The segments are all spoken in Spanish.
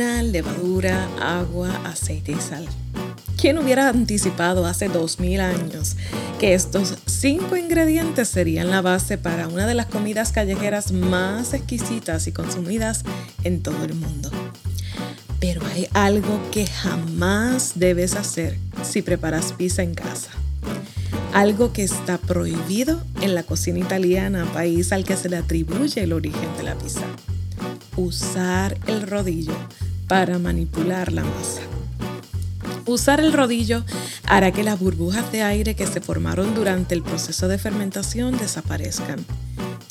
Levadura, agua, aceite y sal. ¿Quién hubiera anticipado hace 2000 años que estos cinco ingredientes serían la base para una de las comidas callejeras más exquisitas y consumidas en todo el mundo? Pero hay algo que jamás debes hacer si preparas pizza en casa. Algo que está prohibido en la cocina italiana, país al que se le atribuye el origen de la pizza. Usar el rodillo para manipular la masa. Usar el rodillo hará que las burbujas de aire que se formaron durante el proceso de fermentación desaparezcan.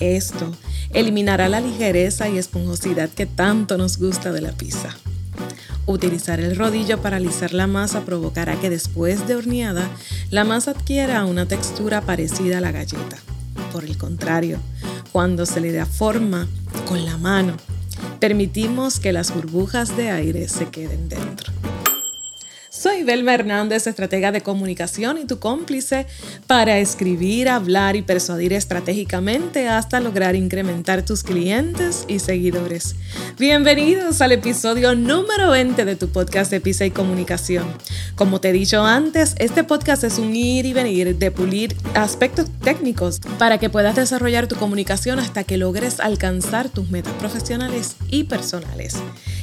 Esto eliminará la ligereza y esponjosidad que tanto nos gusta de la pizza. Utilizar el rodillo para alisar la masa provocará que después de horneada, la masa adquiera una textura parecida a la galleta. Por el contrario, cuando se le da forma con la mano, permitimos que las burbujas de aire se queden dentro. Soy Belma Hernández, estratega de comunicación y tu cómplice para escribir, hablar y persuadir estratégicamente hasta lograr incrementar tus clientes y seguidores. Bienvenidos al episodio número 20 de tu podcast de Pisa y Comunicación. Como te he dicho antes, este podcast es un ir y venir de pulir aspectos técnicos para que puedas desarrollar tu comunicación hasta que logres alcanzar tus metas profesionales y personales.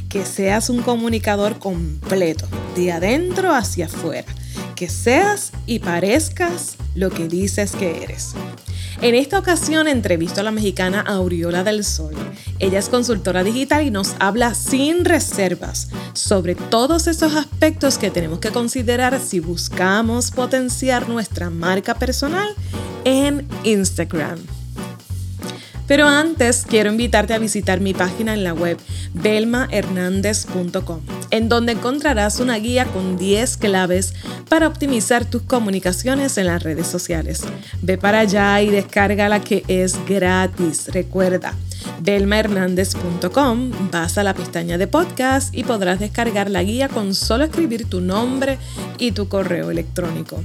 Que seas un comunicador completo, de adentro hacia afuera, que seas y parezcas lo que dices que eres. En esta ocasión entrevisto a la mexicana Aureola del Sol. Ella es consultora digital y nos habla sin reservas sobre todos esos aspectos que tenemos que considerar si buscamos potenciar nuestra marca personal en Instagram. Pero antes quiero invitarte a visitar mi página en la web belmahernandez.com, en donde encontrarás una guía con 10 claves para optimizar tus comunicaciones en las redes sociales. Ve para allá y descarga la que es gratis. Recuerda, belmahernandez.com, vas a la pestaña de podcast y podrás descargar la guía con solo escribir tu nombre y tu correo electrónico.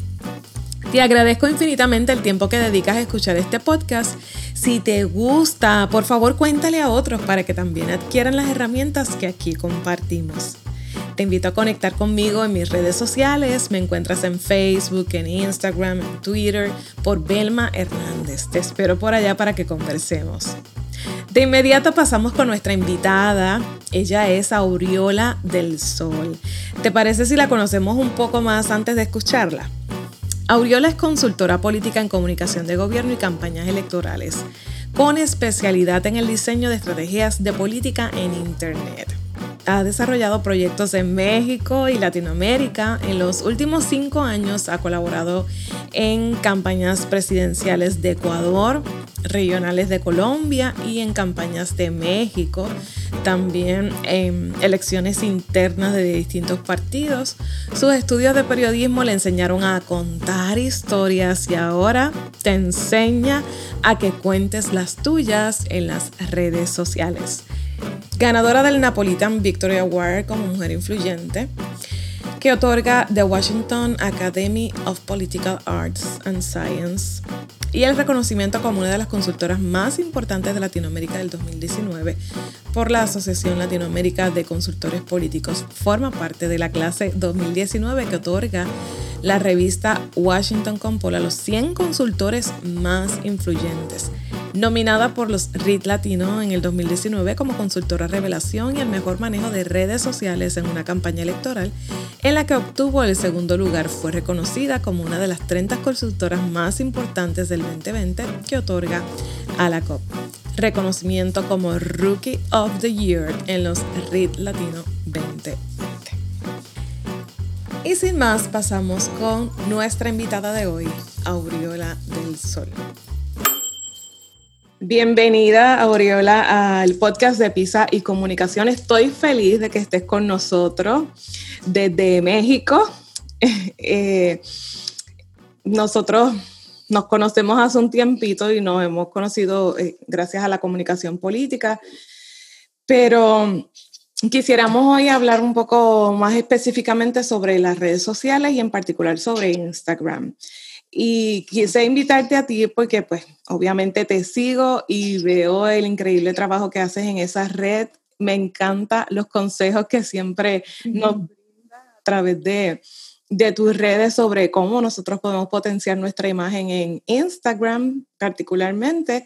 Te agradezco infinitamente el tiempo que dedicas a escuchar este podcast. Si te gusta, por favor cuéntale a otros para que también adquieran las herramientas que aquí compartimos. Te invito a conectar conmigo en mis redes sociales. Me encuentras en Facebook, en Instagram, en Twitter por Belma Hernández. Te espero por allá para que conversemos. De inmediato pasamos con nuestra invitada. Ella es Aureola del Sol. ¿Te parece si la conocemos un poco más antes de escucharla? Aureola es consultora política en comunicación de gobierno y campañas electorales, con especialidad en el diseño de estrategias de política en Internet. Ha desarrollado proyectos en México y Latinoamérica. En los últimos cinco años ha colaborado en campañas presidenciales de Ecuador, regionales de Colombia y en campañas de México, también en elecciones internas de distintos partidos. Sus estudios de periodismo le enseñaron a contar historias y ahora te enseña a que cuentes las tuyas en las redes sociales. Ganadora del Napolitan Victory Award como mujer influyente, que otorga The Washington Academy of Political Arts and Science y el reconocimiento como una de las consultoras más importantes de Latinoamérica del 2019 por la Asociación Latinoamérica de Consultores Políticos. Forma parte de la clase 2019 que otorga la revista Washington Compol a los 100 consultores más influyentes nominada por los RIT Latino en el 2019 como consultora revelación y el mejor manejo de redes sociales en una campaña electoral, en la que obtuvo el segundo lugar. Fue reconocida como una de las 30 consultoras más importantes del 2020 que otorga a la COP. Reconocimiento como Rookie of the Year en los RIT Latino 2020. Y sin más, pasamos con nuestra invitada de hoy, Aureola del Sol. Bienvenida, Aureola, al podcast de Pisa y Comunicación. Estoy feliz de que estés con nosotros desde México. Eh, nosotros nos conocemos hace un tiempito y nos hemos conocido eh, gracias a la comunicación política, pero quisiéramos hoy hablar un poco más específicamente sobre las redes sociales y en particular sobre Instagram. Y quise invitarte a ti porque pues obviamente te sigo y veo el increíble trabajo que haces en esa red me encanta los consejos que siempre nos brinda a través de, de tus redes sobre cómo nosotros podemos potenciar nuestra imagen en Instagram particularmente.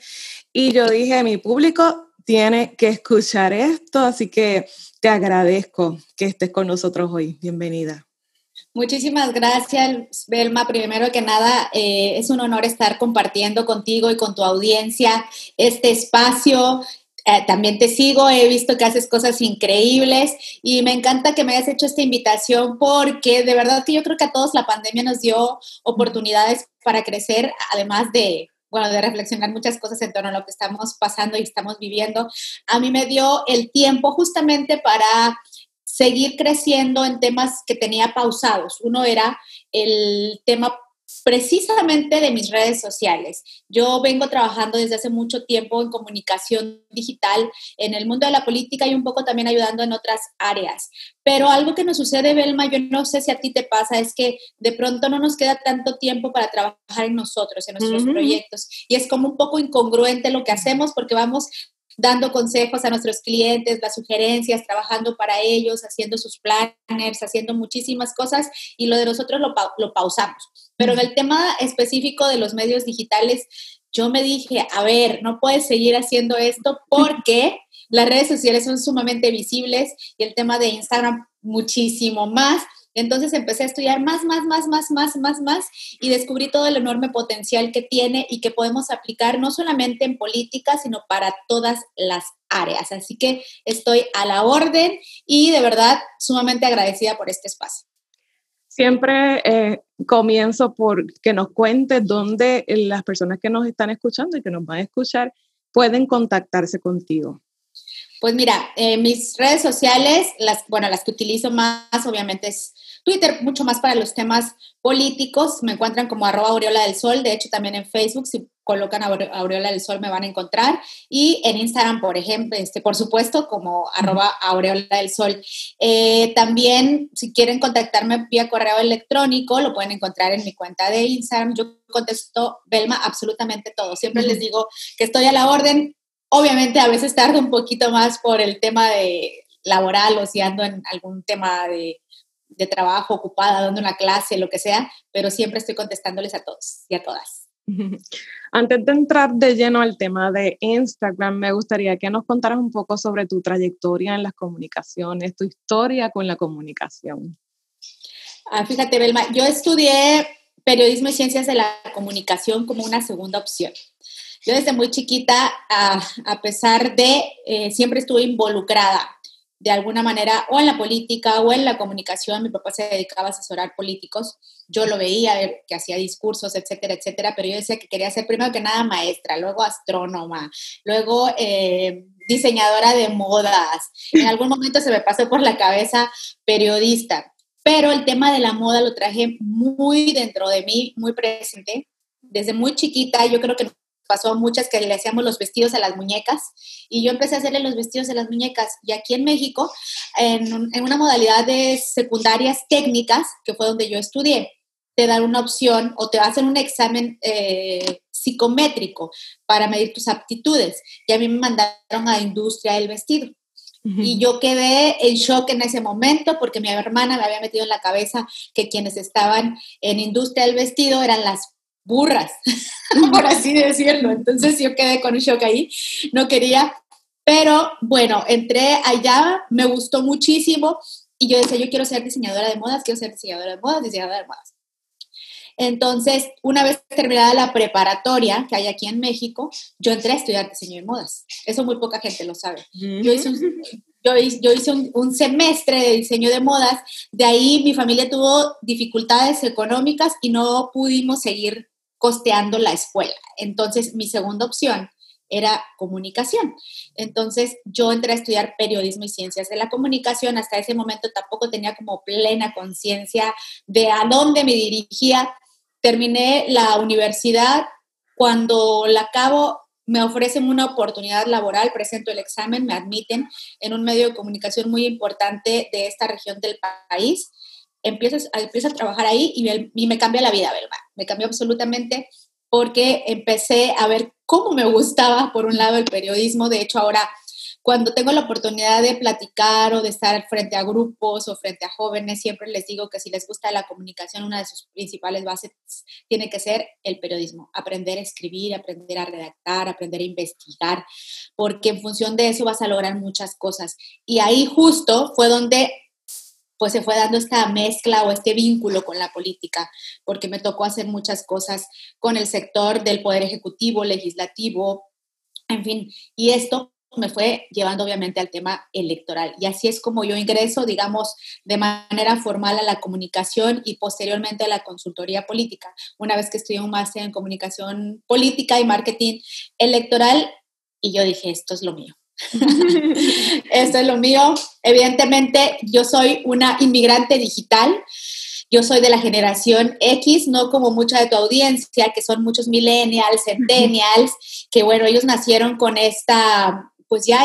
Y yo dije, mi público tiene que escuchar esto, así que te agradezco que estés con nosotros hoy. Bienvenida. Muchísimas gracias, Belma. Primero que nada, eh, es un honor estar compartiendo contigo y con tu audiencia este espacio. Eh, también te sigo, he visto que haces cosas increíbles y me encanta que me hayas hecho esta invitación porque de verdad que yo creo que a todos la pandemia nos dio oportunidades para crecer, además de, bueno, de reflexionar muchas cosas en torno a lo que estamos pasando y estamos viviendo. A mí me dio el tiempo justamente para seguir creciendo en temas que tenía pausados. Uno era el tema precisamente de mis redes sociales. Yo vengo trabajando desde hace mucho tiempo en comunicación digital, en el mundo de la política y un poco también ayudando en otras áreas. Pero algo que nos sucede, Belma, yo no sé si a ti te pasa, es que de pronto no nos queda tanto tiempo para trabajar en nosotros, en nuestros proyectos. Y es como un poco incongruente lo que hacemos porque vamos dando consejos a nuestros clientes, las sugerencias, trabajando para ellos, haciendo sus planners, haciendo muchísimas cosas y lo de nosotros lo, lo pausamos. Pero en el tema específico de los medios digitales, yo me dije, a ver, no puedes seguir haciendo esto porque las redes sociales son sumamente visibles y el tema de Instagram muchísimo más. Entonces empecé a estudiar más, más, más, más, más, más, más y descubrí todo el enorme potencial que tiene y que podemos aplicar no solamente en política, sino para todas las áreas. Así que estoy a la orden y de verdad sumamente agradecida por este espacio. Siempre eh, comienzo por que nos cuentes dónde las personas que nos están escuchando y que nos van a escuchar pueden contactarse contigo. Pues mira, mis redes sociales, las, bueno, las que utilizo más obviamente es Twitter, mucho más para los temas políticos. Me encuentran como arroba Aureola del Sol. De hecho, también en Facebook, si colocan Aureola del Sol, me van a encontrar. Y en Instagram, por ejemplo, este, por supuesto, como arroba Aureola del Sol. Eh, también, si quieren contactarme vía correo electrónico, lo pueden encontrar en mi cuenta de Instagram. Yo contesto, Belma, absolutamente todo. Siempre les digo que estoy a la orden. Obviamente, a veces tardo un poquito más por el tema de laboral o si ando en algún tema de de trabajo, ocupada, dando una clase, lo que sea, pero siempre estoy contestándoles a todos y a todas. Antes de entrar de lleno al tema de Instagram, me gustaría que nos contaras un poco sobre tu trayectoria en las comunicaciones, tu historia con la comunicación. Ah, fíjate, Belma, yo estudié periodismo y ciencias de la comunicación como una segunda opción. Yo desde muy chiquita, a, pesar de, eh, siempre estuve involucrada de alguna manera o en la política o en la comunicación. Mi papá se dedicaba a asesorar políticos. Yo lo veía, que hacía discursos, etcétera, etcétera, pero yo decía que quería ser primero que nada maestra, luego astrónoma, luego eh, diseñadora de modas. En algún momento se me pasó por la cabeza periodista, pero el tema de la moda lo traje muy dentro de mí, muy presente. Desde muy chiquita, yo creo que pasó a muchas que le hacíamos los vestidos a las muñecas y yo empecé a hacerle los vestidos a las muñecas. Y aquí en México, en, una modalidad de secundarias técnicas, que fue donde yo estudié, te dan una opción o te hacen un examen eh, psicométrico para medir tus aptitudes. Y a mí me mandaron a industria del vestido. Y yo quedé en shock en ese momento porque mi hermana me había metido en la cabeza que quienes estaban en industria del vestido eran las burras, por así decirlo. Entonces yo quedé con un shock ahí, no quería, pero bueno, entré allá, me gustó muchísimo y yo decía, yo quiero ser diseñadora de modas, quiero ser diseñadora de modas, diseñadora de modas. Entonces, una vez terminada la preparatoria que hay aquí en México, yo entré a estudiar diseño de modas. Eso muy poca gente lo sabe. Yo hice, un, yo, hice un, un, semestre de diseño de modas, de ahí mi familia tuvo dificultades económicas y no pudimos seguir costeando la escuela. Entonces, mi segunda opción era comunicación. Entonces, yo entré a estudiar periodismo y ciencias de la comunicación. Hasta ese momento tampoco tenía como plena conciencia de a dónde me dirigía. Terminé la universidad. Cuando la acabo, me ofrecen una oportunidad laboral, presento el examen, me admiten en un medio de comunicación muy importante de esta región del país empiezo, empiezo a trabajar ahí y me, cambia la vida, ¿verdad? Me cambió absolutamente porque empecé a ver cómo me gustaba, por un lado, el periodismo. De hecho, ahora cuando tengo la oportunidad de platicar o de estar frente a grupos o frente a jóvenes, siempre les digo que si les gusta la comunicación, una de sus principales bases tiene que ser el periodismo, aprender a escribir, aprender a redactar, aprender a investigar, porque en función de eso vas a lograr muchas cosas. Y ahí justo fue donde pues se fue dando esta mezcla o este vínculo con la política, porque me tocó hacer muchas cosas con el sector del poder ejecutivo, legislativo, en fin, y esto me fue llevando obviamente al tema electoral. Y así es como yo ingreso, digamos, de manera formal a la comunicación y posteriormente a la consultoría política. Una vez que estudié un máster en comunicación política y marketing electoral, y yo dije, esto es lo mío. esto es lo mío. Evidentemente, yo soy una inmigrante digital. Yo soy de la generación X, no como mucha de tu audiencia, que son muchos millennials, centennials, que bueno, ellos nacieron con esta pues ya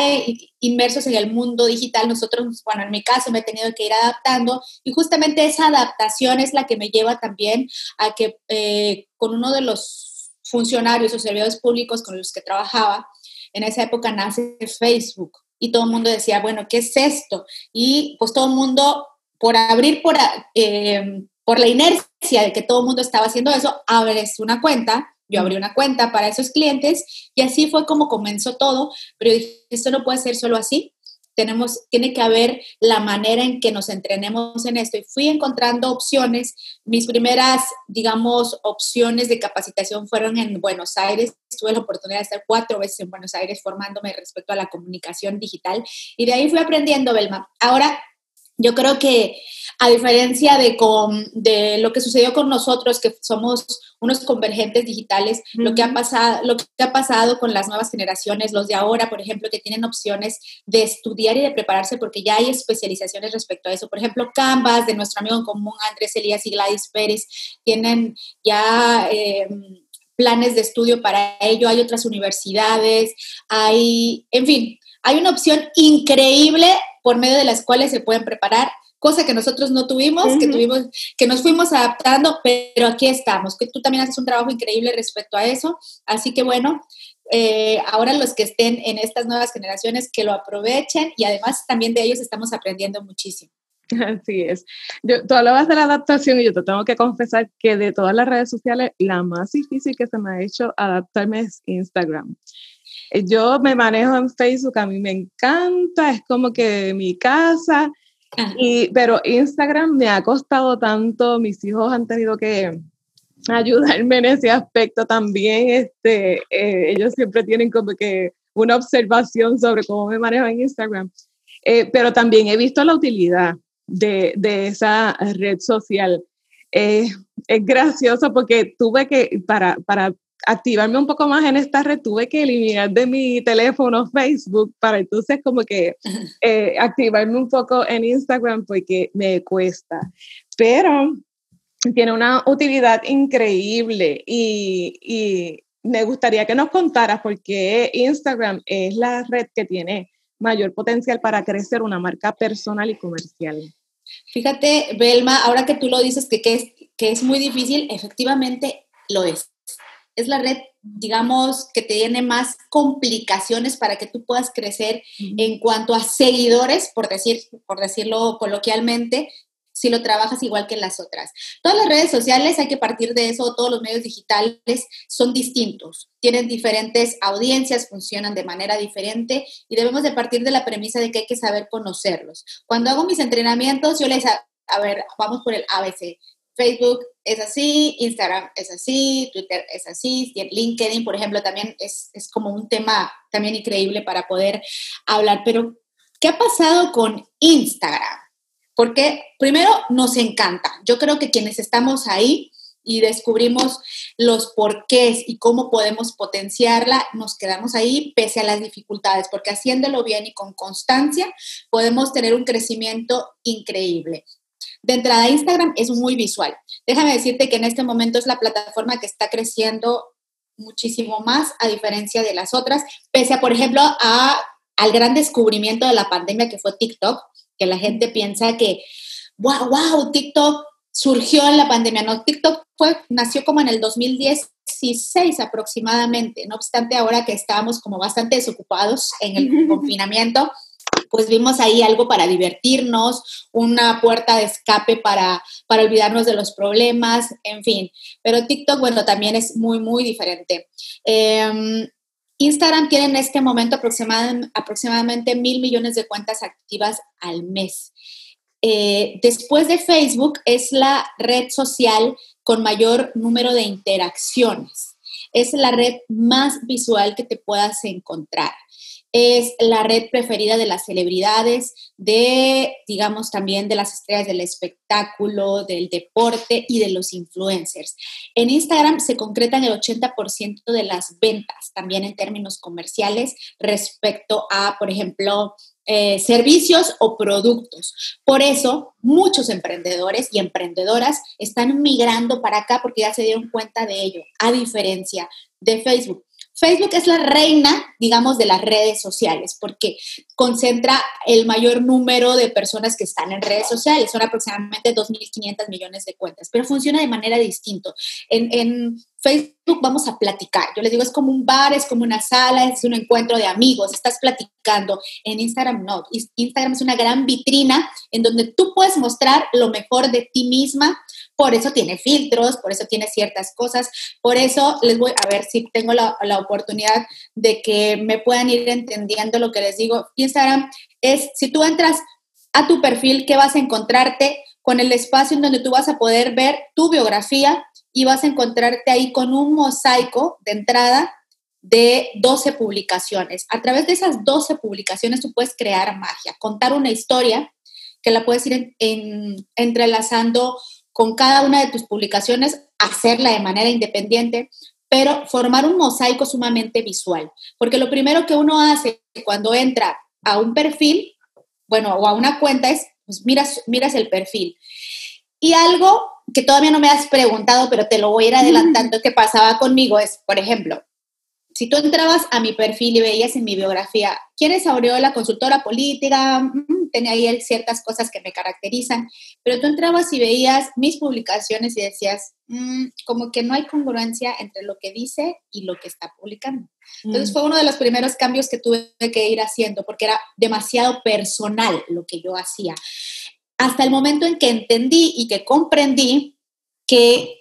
inmersos en el mundo digital, nosotros, bueno, en mi caso me he tenido que ir adaptando y justamente esa adaptación es la que me lleva también a que eh, con uno de los funcionarios o servidores públicos con los que trabajaba, en esa época nace Facebook y todo el mundo decía, bueno, ¿qué es esto? Y pues todo el mundo, por abrir, por, eh, por la inercia de que todo el mundo estaba haciendo eso, abres una cuenta yo abrí una cuenta para esos clientes y así fue como comenzó todo, pero dije, esto no puede ser solo así. Tenemos, tiene que haber la manera en que nos entrenemos en esto. Y fui encontrando opciones. Mis primeras, digamos, opciones de capacitación fueron en Buenos Aires. Tuve la oportunidad de estar cuatro veces en Buenos Aires formándome respecto a la comunicación digital. Y de ahí fui aprendiendo, Belma. Ahora, yo creo que a diferencia de, con, de lo que sucedió con nosotros, que somos unos convergentes digitales, lo, que ha pasado, lo que ha pasado con las nuevas generaciones, los de ahora, por ejemplo, que tienen opciones de estudiar y de prepararse porque ya hay especializaciones respecto a eso. Por ejemplo, Canvas, de nuestro amigo en común Andrés Elías y Gladys Pérez, tienen ya... Eh, planes de estudio para ello, hay otras universidades, hay, en fin, hay una opción increíble por medio de las cuales se pueden preparar cosa que nosotros no tuvimos, que tuvimos, que nos fuimos adaptando, pero aquí estamos, que tú también haces un trabajo increíble respecto a eso, así que bueno, eh, ahora los que estén en estas nuevas generaciones que lo aprovechen y además también de ellos estamos aprendiendo muchísimo. Así es. Yo, tú hablabas de la adaptación y yo te tengo que confesar que de todas las redes sociales, la más difícil que se me ha hecho adaptarme es Instagram. Yo me manejo en Facebook, a mí me encanta, es como que mi casa, y, pero Instagram me ha costado tanto, mis hijos han tenido que ayudarme en ese aspecto también. Este, eh, ellos siempre tienen como que una observación sobre cómo me manejo en Instagram. Eh, pero también he visto la utilidad de, de esa red social. Eh, es gracioso porque tuve que, para, para activarme un poco más en esta red, tuve que eliminar de mi teléfono Facebook para entonces como que eh, activarme un poco en Instagram porque me cuesta. Pero tiene una utilidad increíble y, y me gustaría que nos contaras por qué Instagram es la red que tiene mayor potencial para crecer una marca personal y comercial. Fíjate, Belma, ahora que tú lo dices que, que, es, que es muy difícil, efectivamente lo es es la red, digamos, que te tiene más complicaciones para que tú puedas crecer en cuanto a seguidores, por, decir, por decirlo coloquialmente, si lo trabajas igual que en las otras. Todas las redes sociales hay que partir de eso, todos los medios digitales son distintos, tienen diferentes audiencias, funcionan de manera diferente y debemos de partir de la premisa de que hay que saber conocerlos. Cuando hago mis entrenamientos, yo les, a ver, vamos por el ABC. Facebook es así, Instagram es así, Twitter es así, LinkedIn, por ejemplo, también es, es, como un tema también increíble para poder hablar. Pero, ¿qué ha pasado con Instagram? Porque primero nos encanta. Yo creo que quienes estamos ahí y descubrimos los porqués y cómo podemos potenciarla, nos quedamos ahí pese a las dificultades, porque haciéndolo bien y con constancia podemos tener un crecimiento increíble. De entrada, Instagram es muy visual. Déjame decirte que en este momento es la plataforma que está creciendo muchísimo más a diferencia de las otras, pese a, por ejemplo, a, al gran descubrimiento de la pandemia que fue TikTok, que la gente piensa que, wow, wow, TikTok surgió en la pandemia, ¿no? TikTok fue, nació como en el 2016 aproximadamente, no obstante ahora que estábamos como bastante desocupados en el confinamiento, pues vimos ahí algo para divertirnos, una puerta de escape para, para olvidarnos de los problemas, en fin. Pero TikTok, bueno, también es muy, muy diferente. Em, Instagram tiene en este momento aproximadamente mil millones de cuentas activas al mes. Eh, después de Facebook es la red social con mayor número de interacciones. Es la red más visual que te puedas encontrar es la red preferida de las celebridades, de, digamos, también de las estrellas del espectáculo, del deporte y de los influencers. En Instagram se concretan el 80% de las ventas, también en términos comerciales, respecto a, por ejemplo, eh, servicios o productos. Por eso, muchos emprendedores y emprendedoras están migrando para acá porque ya se dieron cuenta de ello, a diferencia de Facebook. Facebook es la reina, digamos, de las redes sociales, porque concentra el mayor número de personas que están en redes sociales. Son aproximadamente 2.500 millones de cuentas, pero funciona de manera distinta. En, Facebook vamos a platicar. Yo les digo, es como un bar, es como una sala, es un encuentro de amigos, estás platicando. En Instagram no. Instagram es una gran vitrina en donde tú puedes mostrar lo mejor de ti misma por eso tiene filtros, por eso tiene ciertas cosas, por eso les voy a ver si tengo la, oportunidad de que me puedan ir entendiendo lo que les digo. Instagram es, si tú entras a tu perfil, ¿qué vas a encontrarte? Con el espacio en donde tú vas a poder ver tu biografía y vas a encontrarte ahí con un mosaico de entrada de 12 publicaciones. A través de esas 12 publicaciones tú puedes crear magia, contar una historia que la puedes ir entrelazando con cada una de tus publicaciones, hacerla de manera independiente, pero formar un mosaico sumamente visual. Porque lo primero que uno hace cuando entra a un perfil, bueno, o a una cuenta es, pues miras, miras el perfil. Y algo que todavía no me has preguntado, pero te lo voy a ir adelantando, que pasaba conmigo es, por ejemplo, si tú entrabas a mi perfil y veías en mi biografía, ¿quién es Aureola, consultora política? Mm, tenía ahí ciertas cosas que me caracterizan, pero tú entrabas y veías mis publicaciones y decías, mm, como que no hay congruencia entre lo que dice y lo que está publicando. Entonces mm. fue uno de los primeros cambios que tuve que ir haciendo, porque era demasiado personal lo que yo hacía. Hasta el momento en que entendí y que comprendí que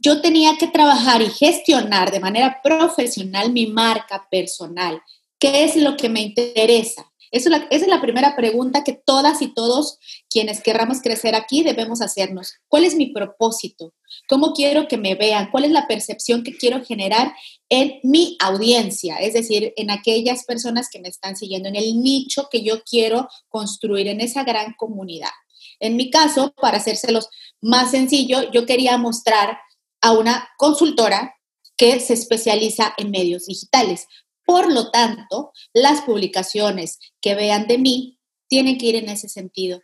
yo tenía que trabajar y gestionar de manera profesional mi marca personal. ¿Qué es lo que me interesa? esa es la primera pregunta que todas y todos quienes querramos crecer aquí debemos hacernos. ¿Cuál es mi propósito? ¿Cómo quiero que me vean? ¿Cuál es la percepción que quiero generar en mi audiencia? Es decir, en aquellas personas que me están siguiendo, en el nicho que yo quiero construir, en esa gran comunidad. En mi caso, para hacérselos más sencillo, yo quería mostrar a una consultora que se especializa en medios digitales. Por lo tanto, las publicaciones que vean de mí tienen que ir en ese sentido.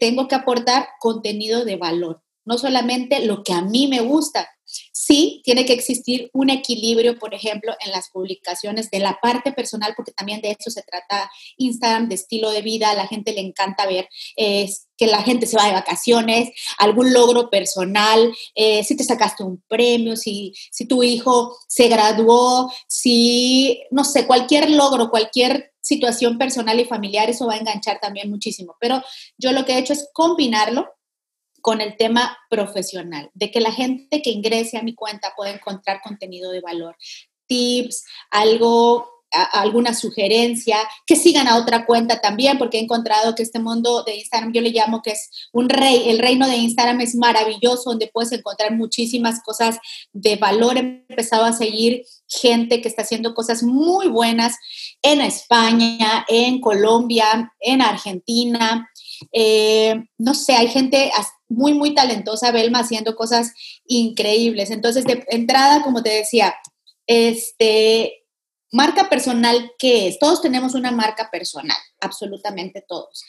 tengo que aportar contenido de valor, no solamente lo que a mí me gusta, Sí, tiene que existir un equilibrio, por ejemplo, en las publicaciones de la parte personal, porque también de eso se trata Instagram, de estilo de vida. A la gente le encanta ver que la gente se va de vacaciones, algún logro personal, eh, si te sacaste un premio, si, si tu hijo se graduó, si, no sé, cualquier logro, cualquier situación personal y familiar, eso va a enganchar también muchísimo. Pero yo lo que he hecho es combinarlo con el tema profesional, de que la gente que ingrese a mi cuenta pueda encontrar contenido de valor, tips, algo alguna sugerencia, que sigan a otra cuenta también, porque he encontrado que este mundo de Instagram, yo le llamo que es un rey, el reino de Instagram es maravilloso, donde puedes encontrar muchísimas cosas de valor. He empezado a seguir gente que está haciendo cosas muy buenas en España, en Colombia, en Argentina. Eh, no sé, hay gente muy, muy talentosa, Belma, haciendo cosas increíbles. Entonces, de entrada, como te decía, este, marca personal, ¿qué es? Todos tenemos una marca personal, absolutamente todos.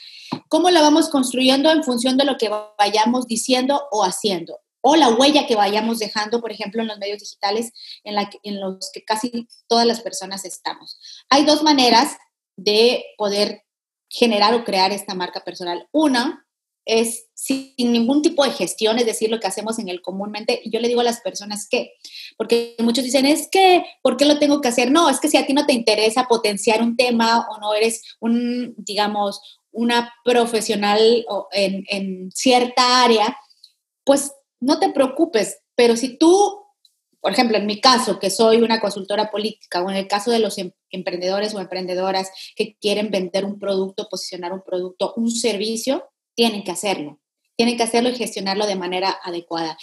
¿Cómo la vamos construyendo en función de lo que vayamos diciendo o haciendo? O la huella que vayamos dejando, por ejemplo, en los medios digitales en, en los que casi todas las personas estamos. Hay dos maneras de poder generar o crear esta marca personal. Una es sin ningún tipo de gestión, es decir, lo que hacemos en el comúnmente. Yo le digo a las personas que, porque muchos dicen, es que, ¿por qué lo tengo que hacer? No, es que si a ti no te interesa potenciar un tema o no eres un, digamos, una profesional en, en cierta área, pues no te preocupes, pero si tú por ejemplo, en mi caso, que soy una consultora política, o en el caso de los em, emprendedores o emprendedoras que quieren vender un producto, posicionar un producto, un servicio, tienen que hacerlo. Tienen que hacerlo y gestionarlo de manera adecuada.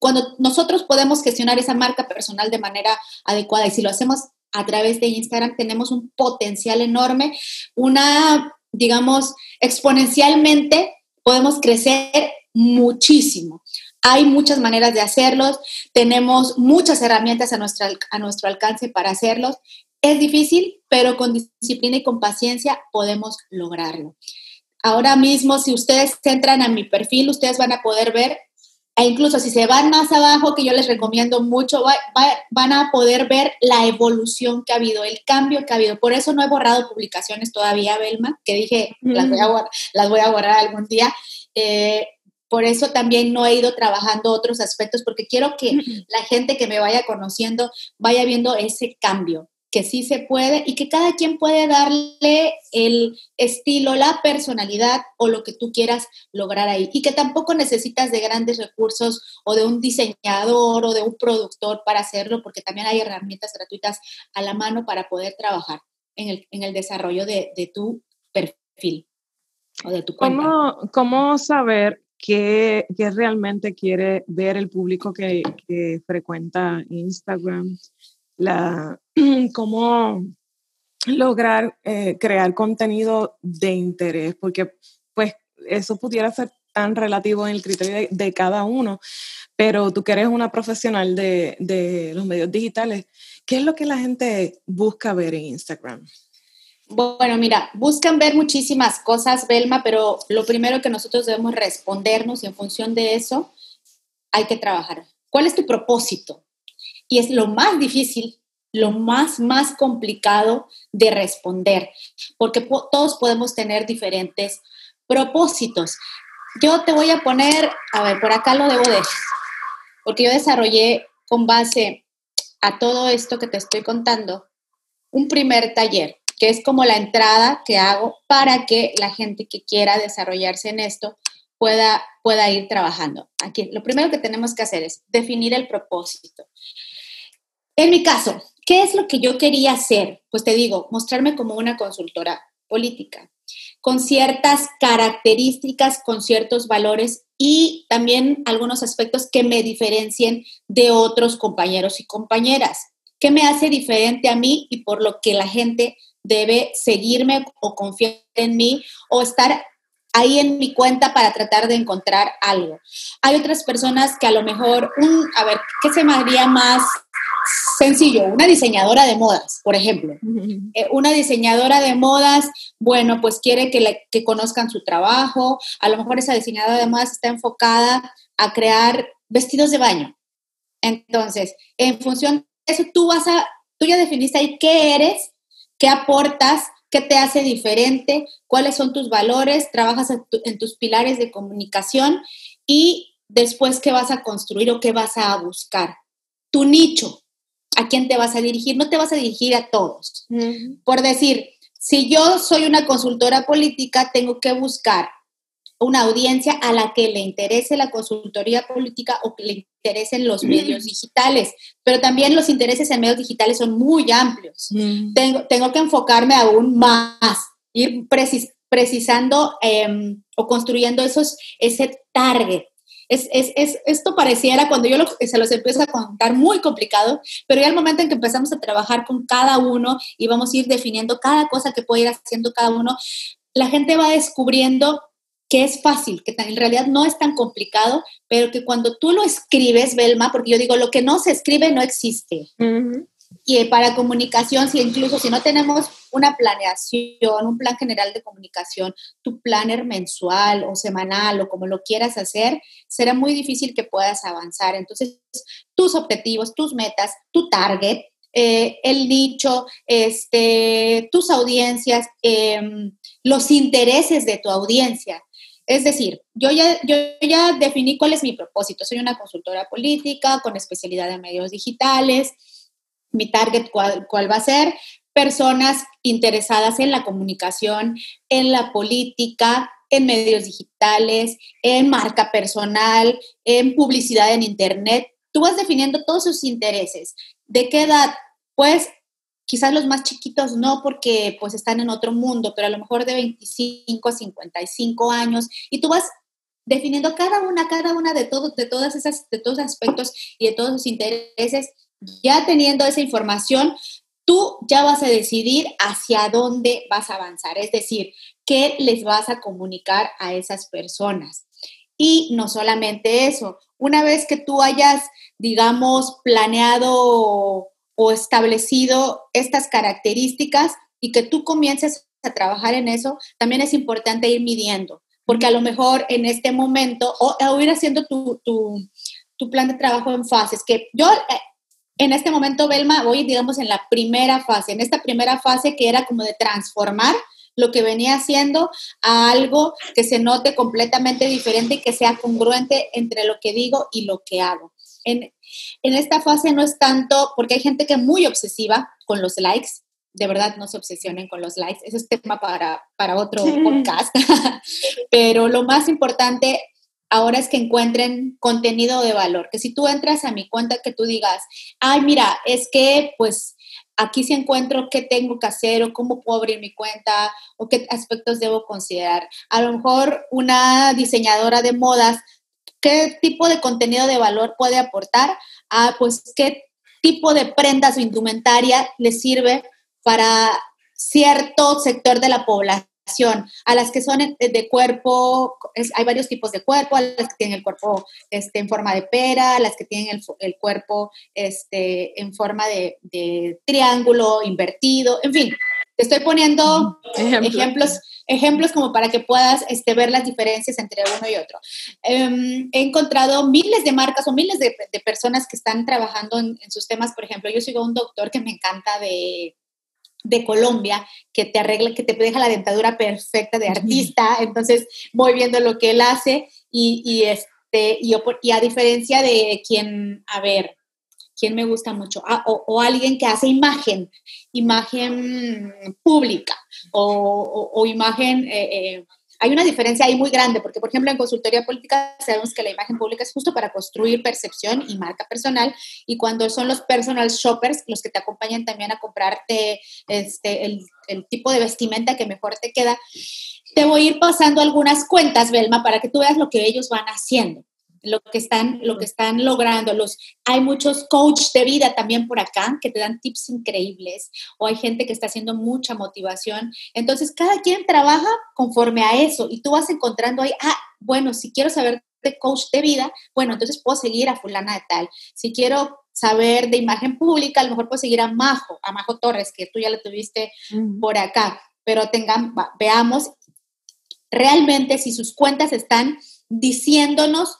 Cuando nosotros podemos gestionar esa marca personal de manera adecuada y si lo hacemos a través de Instagram, tenemos un potencial enorme, una, digamos, exponencialmente podemos crecer muchísimo. Hay muchas maneras de hacerlos, tenemos muchas herramientas a, nuestra, a nuestro alcance para hacerlos. Es difícil, pero con disciplina y con paciencia podemos lograrlo. Ahora mismo, si ustedes entran a mi perfil, ustedes van a poder ver, e incluso si se van más abajo, que yo les recomiendo mucho, van a poder ver la evolución que ha habido, el cambio que ha habido. Por eso no he borrado publicaciones todavía, Belma, que dije, las, voy a, las voy a borrar algún día. Eh, por eso también no he ido trabajando otros aspectos, porque quiero que la gente que me vaya conociendo vaya viendo ese cambio, que sí se puede y que cada quien puede darle el estilo, la personalidad o lo que tú quieras lograr ahí. Y que tampoco necesitas de grandes recursos o de un diseñador o de un productor para hacerlo, porque también hay herramientas gratuitas a la mano para poder trabajar en el, en el desarrollo de, de tu perfil o de tu. ¿Cómo, cómo saber qué, realmente quiere ver el público que, frecuenta Instagram, la, cómo lograr eh, crear contenido de interés, porque pues eso pudiera ser tan relativo en el criterio de, cada uno, pero tú que eres una profesional de, de los medios digitales, ¿qué es lo que la gente busca ver en Instagram? Bueno, mira, buscan ver muchísimas cosas, Belma, pero lo primero que nosotros debemos respondernos y en función de eso hay que trabajar. ¿Cuál es tu propósito? Y es lo más difícil, lo más, más complicado de responder, porque todos podemos tener diferentes propósitos. Yo te voy a poner, a ver, por acá lo debo de, porque yo desarrollé con base a todo esto que te estoy contando, un primer taller que es como la entrada que hago para que la gente que quiera desarrollarse en esto pueda, pueda ir trabajando. Aquí, lo primero que tenemos que hacer es definir el propósito. En mi caso, ¿qué es lo que yo quería hacer? Pues te digo, mostrarme como una consultora política, con ciertas características, con ciertos valores y también algunos aspectos que me diferencien de otros compañeros y compañeras. ¿Qué me hace diferente a mí y por lo que la gente debe seguirme o confiar en mí o estar ahí en mi cuenta para tratar de encontrar algo. Hay otras personas que a lo mejor, un, a ver, ¿qué se me haría más sencillo? Una diseñadora de modas, por ejemplo. Eh, una diseñadora de modas, bueno, pues quiere que, le, que conozcan su trabajo. A lo mejor esa diseñadora de modas está enfocada a crear vestidos de baño. Entonces, en función de eso, tú vas a, tú ya definiste ahí qué eres qué aportas, qué te hace diferente, cuáles son tus valores, trabajas en, tus pilares de comunicación y después qué vas a construir o qué vas a buscar. Tu nicho, a quién te vas a dirigir, no te vas a dirigir a todos. Por decir, si yo soy una consultora política, tengo que buscar una audiencia a la que le interese la consultoría política o que le interesen los medios digitales, pero también los intereses en medios digitales son muy amplios. Tengo, tengo que enfocarme aún más, ir precisando em, o construyendo esos, ese target. Es, es, es, esto pareciera cuando yo se los empiezo a contar muy complicado, pero ya el momento en que empezamos a trabajar con cada uno y vamos a ir definiendo cada cosa que puede ir haciendo cada uno, la gente va descubriendo que es fácil, que en realidad no es tan complicado, pero que cuando tú lo escribes, Belma, porque yo digo, lo que no se escribe no existe. Y para comunicación, si incluso si no tenemos una planeación, un plan general de comunicación, tu planner mensual o semanal o como lo quieras hacer, será muy difícil que puedas avanzar. Entonces, tus objetivos, tus metas, tu target, eh, el nicho, este, tus audiencias, em, los intereses de tu audiencia Es decir, yo ya, yo ya definí cuál es mi propósito. Soy una consultora política con especialidad en medios digitales. Mi target, ¿cuál, cuál va a ser? Personas interesadas en la comunicación, en la política, en medios digitales, en marca personal, en publicidad en Internet. Tú vas definiendo todos sus intereses. ¿De qué edad? Pues quizás los más chiquitos no porque pues están en otro mundo, pero a lo mejor de 25 a 55 años y tú vas definiendo cada una, cada una de, todo, de, todas esas, de todos aspectos y de todos sus intereses, ya teniendo esa información, tú ya vas a decidir hacia dónde vas a avanzar, es decir, qué les vas a comunicar a esas personas. Y no solamente eso, una vez que tú hayas, digamos, planeado o establecido estas características y que tú comiences a trabajar en eso, también es importante ir midiendo, porque a lo mejor en este momento, o, ir haciendo tu, tu, plan de trabajo en fases, que yo eh, en este momento, Belma, voy, digamos, en la primera fase, en esta primera fase que era como de transformar lo que venía haciendo a algo que se note completamente diferente y que sea congruente entre lo que digo y lo que hago. En, en esta fase no es tanto, porque hay gente que es muy obsesiva con los likes, de verdad no se obsesionen con los likes, ese es tema para, para otro podcast, pero lo más importante ahora es que encuentren contenido de valor, que si tú entras a mi cuenta que tú digas, ay, mira, es que pues aquí sí encuentro qué tengo que hacer o cómo puedo abrir mi cuenta o qué aspectos debo considerar. A lo mejor una diseñadora de modas qué tipo de contenido de valor puede aportar, a pues qué tipo de prendas o indumentaria le sirve para cierto sector de la población. A las que son de cuerpo, hay varios tipos de cuerpo, a las que tienen el cuerpo este, en forma de pera, a las que tienen el, cuerpo este, en forma de, triángulo invertido, en fin, te estoy poniendo ejemplos, ejemplos como para que puedas este, ver las diferencias entre uno y otro. Em, he encontrado miles de marcas o miles de, personas que están trabajando en, sus temas. Por ejemplo, yo sigo un doctor que me encanta de, Colombia, que te arregla, que te deja la dentadura perfecta de artista. Entonces voy viendo lo que él hace y, y este, y, y a diferencia de quien, a ver, ¿Quién me gusta mucho? Ah, o, alguien que hace imagen, imagen pública o, imagen... Eh, eh, hay una diferencia ahí muy grande, porque por ejemplo en consultoría política sabemos que la imagen pública es justo para construir percepción y marca personal, y cuando son los personal shoppers los que te acompañan también a comprarte este, el, el tipo de vestimenta que mejor te queda, te voy a ir pasando algunas cuentas, Belma, para que tú veas lo que ellos van haciendo lo que están, lo que están logrando. Los, hay muchos coaches de vida también por acá que te dan tips increíbles o hay gente que está haciendo mucha motivación. Entonces, cada quien trabaja conforme a eso y tú vas encontrando ahí, ah, bueno, si quiero saber de coach de vida, bueno, entonces puedo seguir a fulana de tal. Si quiero saber de imagen pública, a lo mejor puedo seguir a Majo, a Majo Torres, que tú ya la tuviste por acá, pero tengan, veamos realmente si sus cuentas están diciéndonos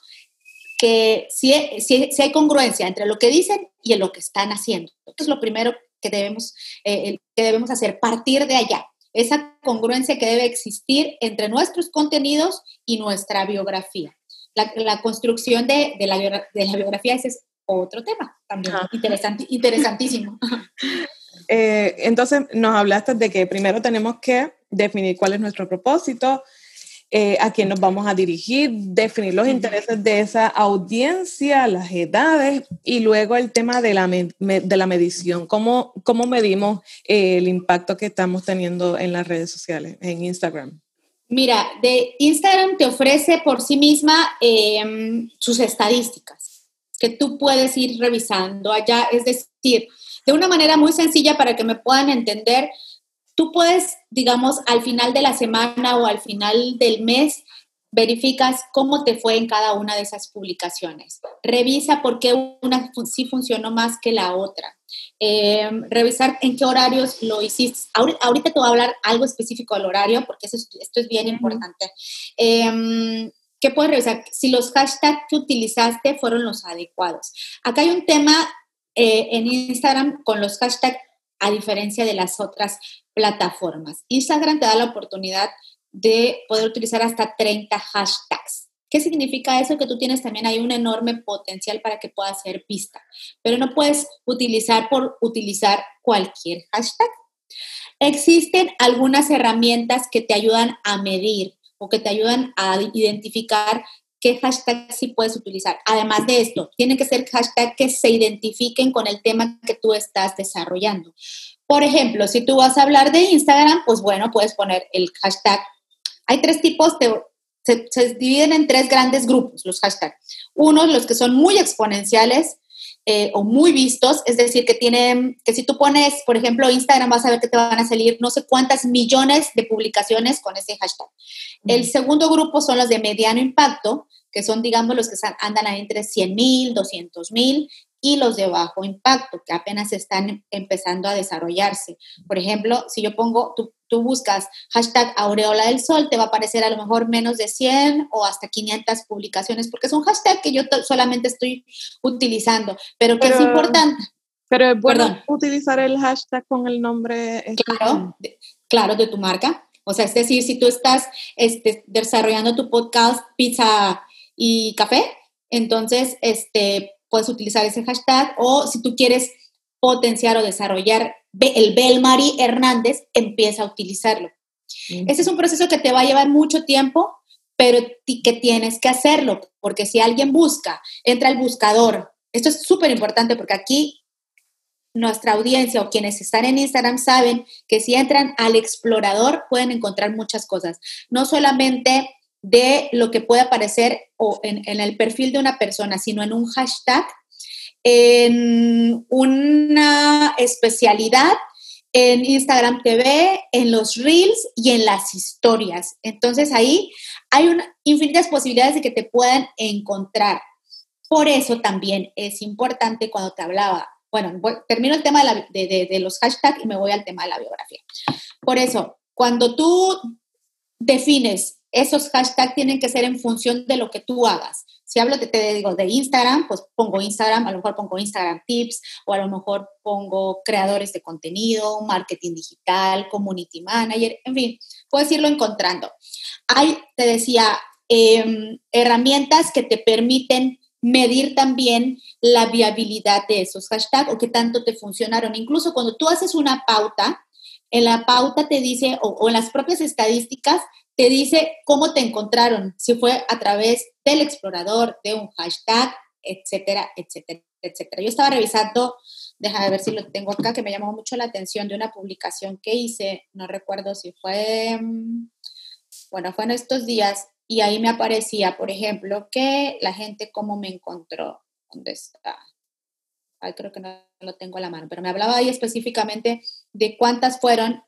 que si, si, hay congruencia entre lo que dicen y en lo que están haciendo. Esto es lo primero que debemos, eh, que debemos hacer, partir de allá. Esa congruencia que debe existir entre nuestros contenidos y nuestra biografía. La, construcción de, la, de, la, biografía ese es otro tema también, interesantísimo. Eh, entonces, nos hablaste de que primero tenemos que definir cuál es nuestro propósito, eh, a quién nos vamos a dirigir, definir los intereses de esa audiencia, las edades y luego el tema de la, de la medición. ¿Cómo, cómo medimos eh, el impacto que estamos teniendo en las redes sociales, en Instagram? Mira, de Instagram te ofrece por sí misma em, sus estadísticas que tú puedes ir revisando allá. Es decir, de una manera muy sencilla para que me puedan entender, tú puedes, digamos, al final de la semana o al final del mes, verificas cómo te fue en cada una de esas publicaciones. Revisa por qué una sí funcionó más que la otra. Em, revisar en qué horarios lo hiciste. Ahorita, te voy a hablar algo específico del horario, porque esto es bien importante. Em, ¿Qué puedes revisar? Si los hashtags que utilizaste fueron los adecuados. Acá hay un tema eh, en Instagram con los hashtags a diferencia de las otras plataformas. Instagram te da la oportunidad de poder utilizar hasta 30 hashtags. ¿Qué significa eso? Que tú tienes también ahí un enorme potencial para que pueda ser vista, pero no puedes utilizar por utilizar cualquier hashtag. Existen algunas herramientas que te ayudan a medir o que te ayudan a identificar qué hashtag sí puedes utilizar. Además de esto, tienen que ser hashtags que se identifiquen con el tema que tú estás desarrollando. Por ejemplo, si tú vas a hablar de Instagram, pues bueno, puedes poner el hashtag. Hay tres tipos, se, se, dividen en tres grandes grupos los hashtags. Uno, los que son muy exponenciales, eh, o muy vistos, es decir, que tienen, que si tú pones, por ejemplo, Instagram, vas a ver que te van a salir no sé cuántas millones de publicaciones con ese hashtag. El segundo grupo son los de mediano impacto, que son, digamos, los que andan ahí entre 100 mil, 200 mil, y los de bajo impacto, que apenas están empezando a desarrollarse. Por ejemplo, si yo pongo, tú, tú, buscas hashtag aureola del sol, te va a aparecer a lo mejor menos de 100 o hasta 500 publicaciones, porque es un hashtag que yo solamente estoy utilizando, pero que es importante. Pero es bueno utilizar el hashtag con el nombre. Claro, de, claro, de tu marca. O sea, es decir, si tú estás este, desarrollando tu podcast Pizza y Café, entonces, este, puedes utilizar ese hashtag o si tú quieres potenciar o desarrollar el Belmari Hernández, empieza a utilizarlo. Ese es un proceso que te va a llevar mucho tiempo, pero que tienes que hacerlo, porque si alguien busca, entra al buscador. Esto es súper importante porque aquí nuestra audiencia o quienes están en Instagram saben que si entran al explorador pueden encontrar muchas cosas. No solamente de lo que puede aparecer o en, el perfil de una persona, sino en un hashtag, en una especialidad en Instagram TV, en los reels y en las historias. Entonces ahí hay infinitas posibilidades de que te puedan encontrar. Por eso también es importante cuando te hablaba, bueno, termino el tema de, de los hashtags y me voy al tema de la biografía. Por eso, cuando tú defines esos hashtags tienen que ser en función de lo que tú hagas. Si hablo, te, te, digo, de Instagram, pues pongo Instagram, a lo mejor pongo Instagram Tips, o a lo mejor pongo creadores de contenido, marketing digital, community manager, en fin, puedes irlo encontrando. Hay, te decía, em, herramientas que te permiten medir también la viabilidad de esos hashtags o qué tanto te funcionaron. Incluso cuando tú haces una pauta, en la pauta te dice, o, o en las propias estadísticas, te dice cómo te encontraron, si fue a través del explorador, de un hashtag, etcétera, etcétera, etcétera. Yo estaba revisando, déjame ver si lo tengo acá, que me llamó mucho la atención de una publicación que hice, no recuerdo si fue, mm, bueno, fue en estos días, y ahí me aparecía, por ejemplo, que la gente cómo me encontró, ¿dónde está? Ay, creo que no lo tengo a la mano, pero me hablaba ahí específicamente de cuántas fueron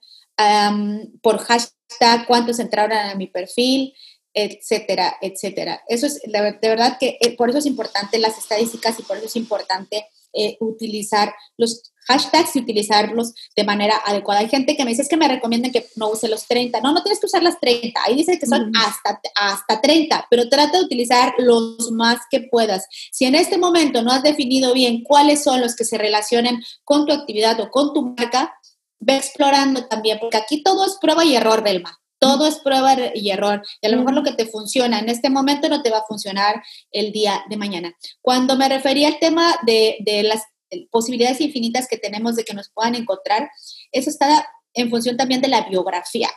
por hashtag, cuántos entraron a mi perfil, etcétera, etcétera. Eso es, de, verdad que eh, por eso es importante las estadísticas y por eso es importante eh, utilizar los hashtags y utilizarlos de manera adecuada. Hay gente que me dice, es que me recomiendan que no use los 30. No, no tienes que usar las 30. Ahí dice que son hasta, hasta 30, pero trata de utilizar los más que puedas. Si en este momento no has definido bien cuáles son los que se relacionen con tu actividad o con tu marca, ve explorando también, porque aquí todo es prueba y error, Belma. Todo es prueba y error. Y a lo mejor lo que te funciona en este momento no te va a funcionar el día de mañana. Cuando me refería al tema de, de las posibilidades infinitas que tenemos de que nos puedan encontrar, eso está en función también de la biografía.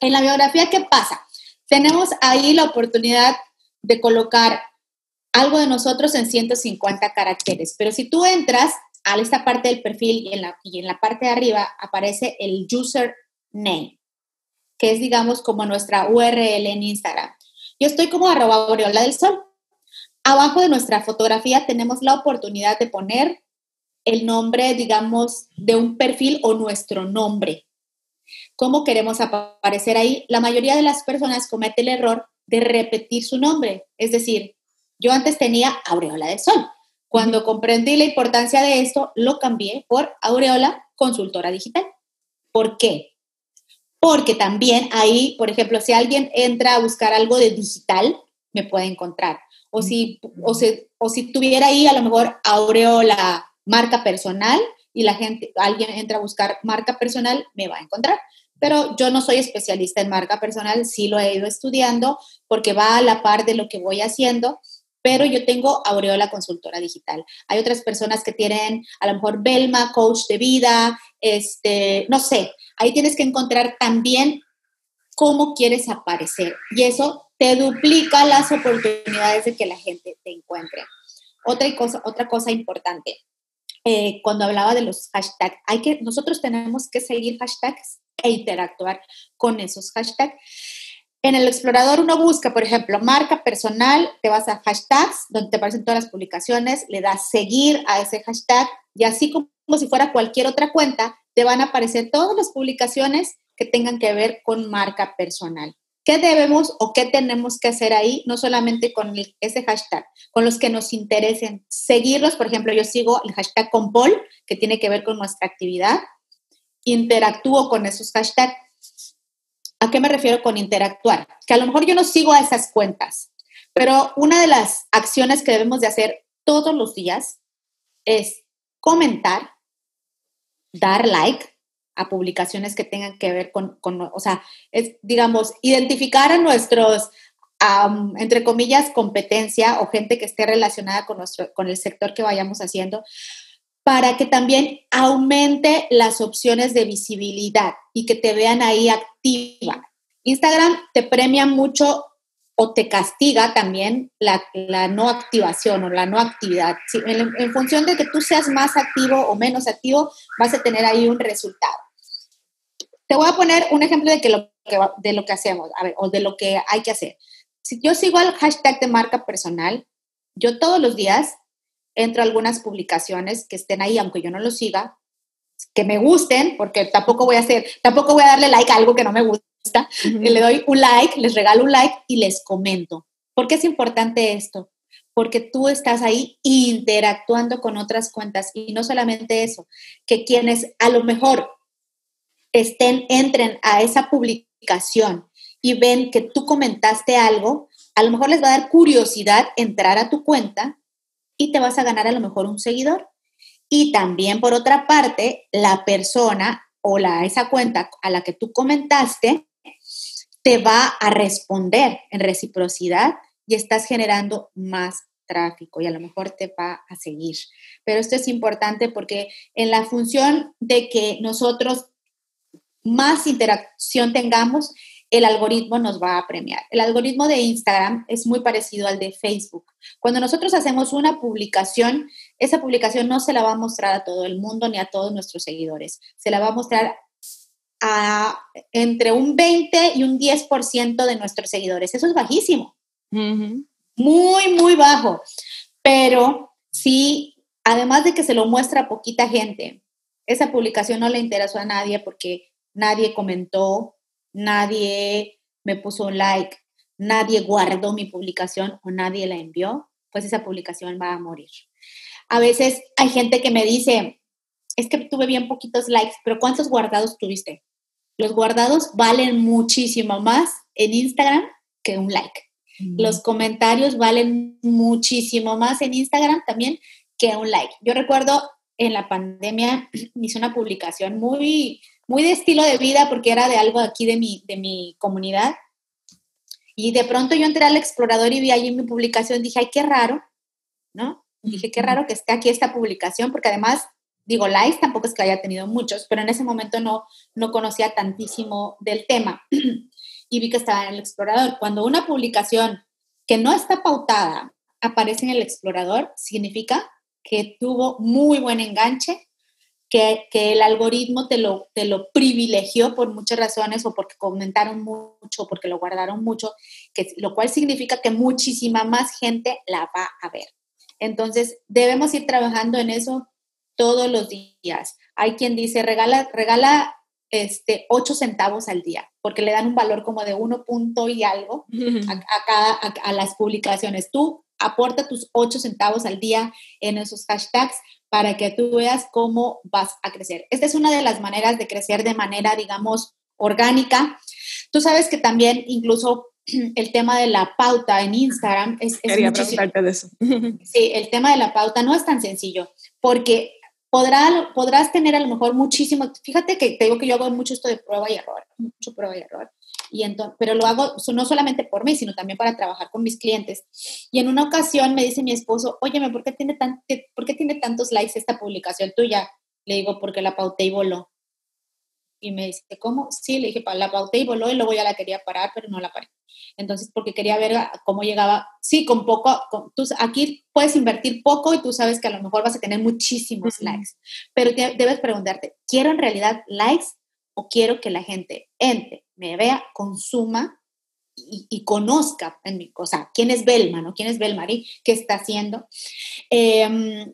En la biografía, ¿qué pasa? Tenemos ahí la oportunidad de colocar algo de nosotros en 150 caracteres, pero si tú entras a esta parte del perfil y en la, y en la parte de arriba aparece el username, que es, digamos, como nuestra URL en Instagram. Yo estoy como arroba aureola del sol. Abajo de nuestra fotografía tenemos la oportunidad de poner el nombre, digamos, de un perfil o nuestro nombre. ¿Cómo queremos aparecer ahí? La mayoría de las personas comete el error de repetir su nombre. Es decir, yo antes tenía Aureola del Sol. Cuando comprendí la importancia de esto, lo cambié por Aureola Consultora Digital. ¿Por qué? Porque también ahí, por ejemplo, si alguien entra a buscar algo de digital, me puede encontrar. O si, o, o si tuviera ahí a lo mejor Aureola marca personal y la gente, alguien entra a buscar marca personal, me va a encontrar. pero yo no soy especialista en marca personal, sí lo he ido estudiando porque va a la par de lo que voy haciendo, pero yo tengo Aureola Consultora Digital. Hay otras personas que tienen a lo mejor Belma, coach de vida, este, no sé, ahí tienes que encontrar también cómo quieres aparecer y eso te duplica las oportunidades de que la gente te encuentre. Otra cosa, otra cosa importante, eh, cuando hablaba de los hashtags, hay que, nosotros tenemos que seguir hashtags e interactuar con esos hashtags. En el explorador uno busca, por ejemplo, marca personal, te vas a hashtags, donde te aparecen todas las publicaciones, le das seguir a ese hashtag y así como, si fuera cualquier otra cuenta, te van a aparecer todas las publicaciones que tengan que ver con marca personal. ¿Qué debemos o qué tenemos que hacer ahí? No solamente con ese hashtag, con los que nos interesen. Seguirlos, por ejemplo, yo sigo el hashtag con Paul, que tiene que ver con nuestra actividad. Interactúo con esos hashtags. ¿A qué me refiero con interactuar? Que a lo mejor yo no sigo a esas cuentas, pero una de las acciones que debemos de hacer todos los días es comentar, dar like, a publicaciones que tengan que ver con, o sea, es, digamos, identificar a nuestros, entre comillas, competencia o gente que esté relacionada con, nuestro, con el sector que vayamos haciendo, para que también aumente las opciones de visibilidad y que te vean ahí activa. Instagram te premia mucho o te castiga también la, no activación o la no actividad. en, función de que tú seas más activo o menos activo, vas a tener ahí un resultado. Te voy a poner un ejemplo de, que lo, de lo que hacemos, a ver, o de lo que hay que hacer. Si yo sigo el hashtag de marca personal, yo todos los días entro a algunas publicaciones que estén ahí, aunque yo no lo siga, que me gusten, porque tampoco voy a hacer, tampoco voy a darle like a algo que no me gusta. Le doy un like, les regalo un like y les comento. ¿Por qué es importante esto? Porque tú estás ahí interactuando con otras cuentas y no solamente eso, que quienes a lo mejor estén, entren a esa publicación y ven que tú comentaste algo, a lo mejor les va a dar curiosidad entrar a tu cuenta y te vas a ganar a lo mejor un seguidor. Y también por otra parte, la persona o la, esa cuenta a la que tú comentaste te va a responder en reciprocidad y estás generando más tráfico y a lo mejor te va a seguir. Pero esto es importante porque en la función de que nosotros más interacción tengamos, el algoritmo nos va a premiar. El algoritmo de Instagram es muy parecido al de Facebook. Cuando nosotros hacemos una publicación, esa publicación no se la va a mostrar a todo el mundo ni a todos nuestros seguidores. Se la va a mostrar a entre un 20 y un 10% de nuestros seguidores. Eso es bajísimo. Muy, muy bajo. Pero sí, además de que se lo muestra a poquita gente, esa publicación no le interesó a nadie porque nadie comentó, nadie me puso un like, nadie guardó mi publicación o nadie la envió, pues esa publicación va a morir. A veces hay gente que me dice, es que tuve bien poquitos likes, pero ¿cuántos guardados tuviste? Los guardados valen muchísimo más en Instagram que un like. Mm. Los comentarios valen muchísimo más en Instagram también que un like. Yo recuerdo en la pandemia hice una publicación muy muy de estilo de vida porque era de algo aquí de mi, de mi comunidad. Y de pronto yo entré al explorador y vi allí mi publicación, dije, ay, qué raro, ¿no? Dije, qué raro que esté aquí esta publicación, porque además, digo, likes tampoco es que haya tenido muchos, pero en ese momento no, no conocía tantísimo del tema. y vi que estaba en el explorador. Cuando una publicación que no está pautada aparece en el explorador, significa que tuvo muy buen enganche que, el algoritmo te lo, te lo privilegió por muchas razones o porque comentaron mucho, porque lo guardaron mucho, que, lo cual significa que muchísima más gente la va a ver. Entonces, debemos ir trabajando en eso todos los días. Hay quien dice, regala, regala este, 8 centavos al día, porque le dan un valor como de 1 punto y algo a, a las publicaciones. Tú aporta tus 8 centavos al día en esos hashtags para que tú veas cómo vas a crecer. Esta es una de las maneras de crecer de manera, digamos, orgánica. Tú sabes que también incluso el tema de la pauta en Instagram es, es de eso. sí, el tema de la pauta no es tan sencillo, porque podrá, podrás tener a lo mejor muchísimo, fíjate que te digo que yo hago mucho esto de prueba y error, mucho prueba y error, y entonces, pero lo hago no solamente por mí, sino también para trabajar con mis clientes. Y en una ocasión me dice mi esposo, óyeme, ¿por qué tiene, tan, ¿por qué tiene tantos likes esta publicación tuya? Le digo, porque la pauté y voló. Y me dice, ¿cómo? Sí, le dije, la pauté y voló y luego ya la quería parar, pero no la paré. Entonces, porque quería ver cómo llegaba, sí, con poco, tú, aquí puedes invertir poco y tú sabes que a lo mejor vas a tener muchísimos likes, pero debes preguntarte, ¿quiero en realidad likes o quiero que la gente entre, me vea, consuma y, conozca, en mi, o sea, quién es Belma, ¿no? ¿Quién es Belmarí? ¿Qué está haciendo? Ah,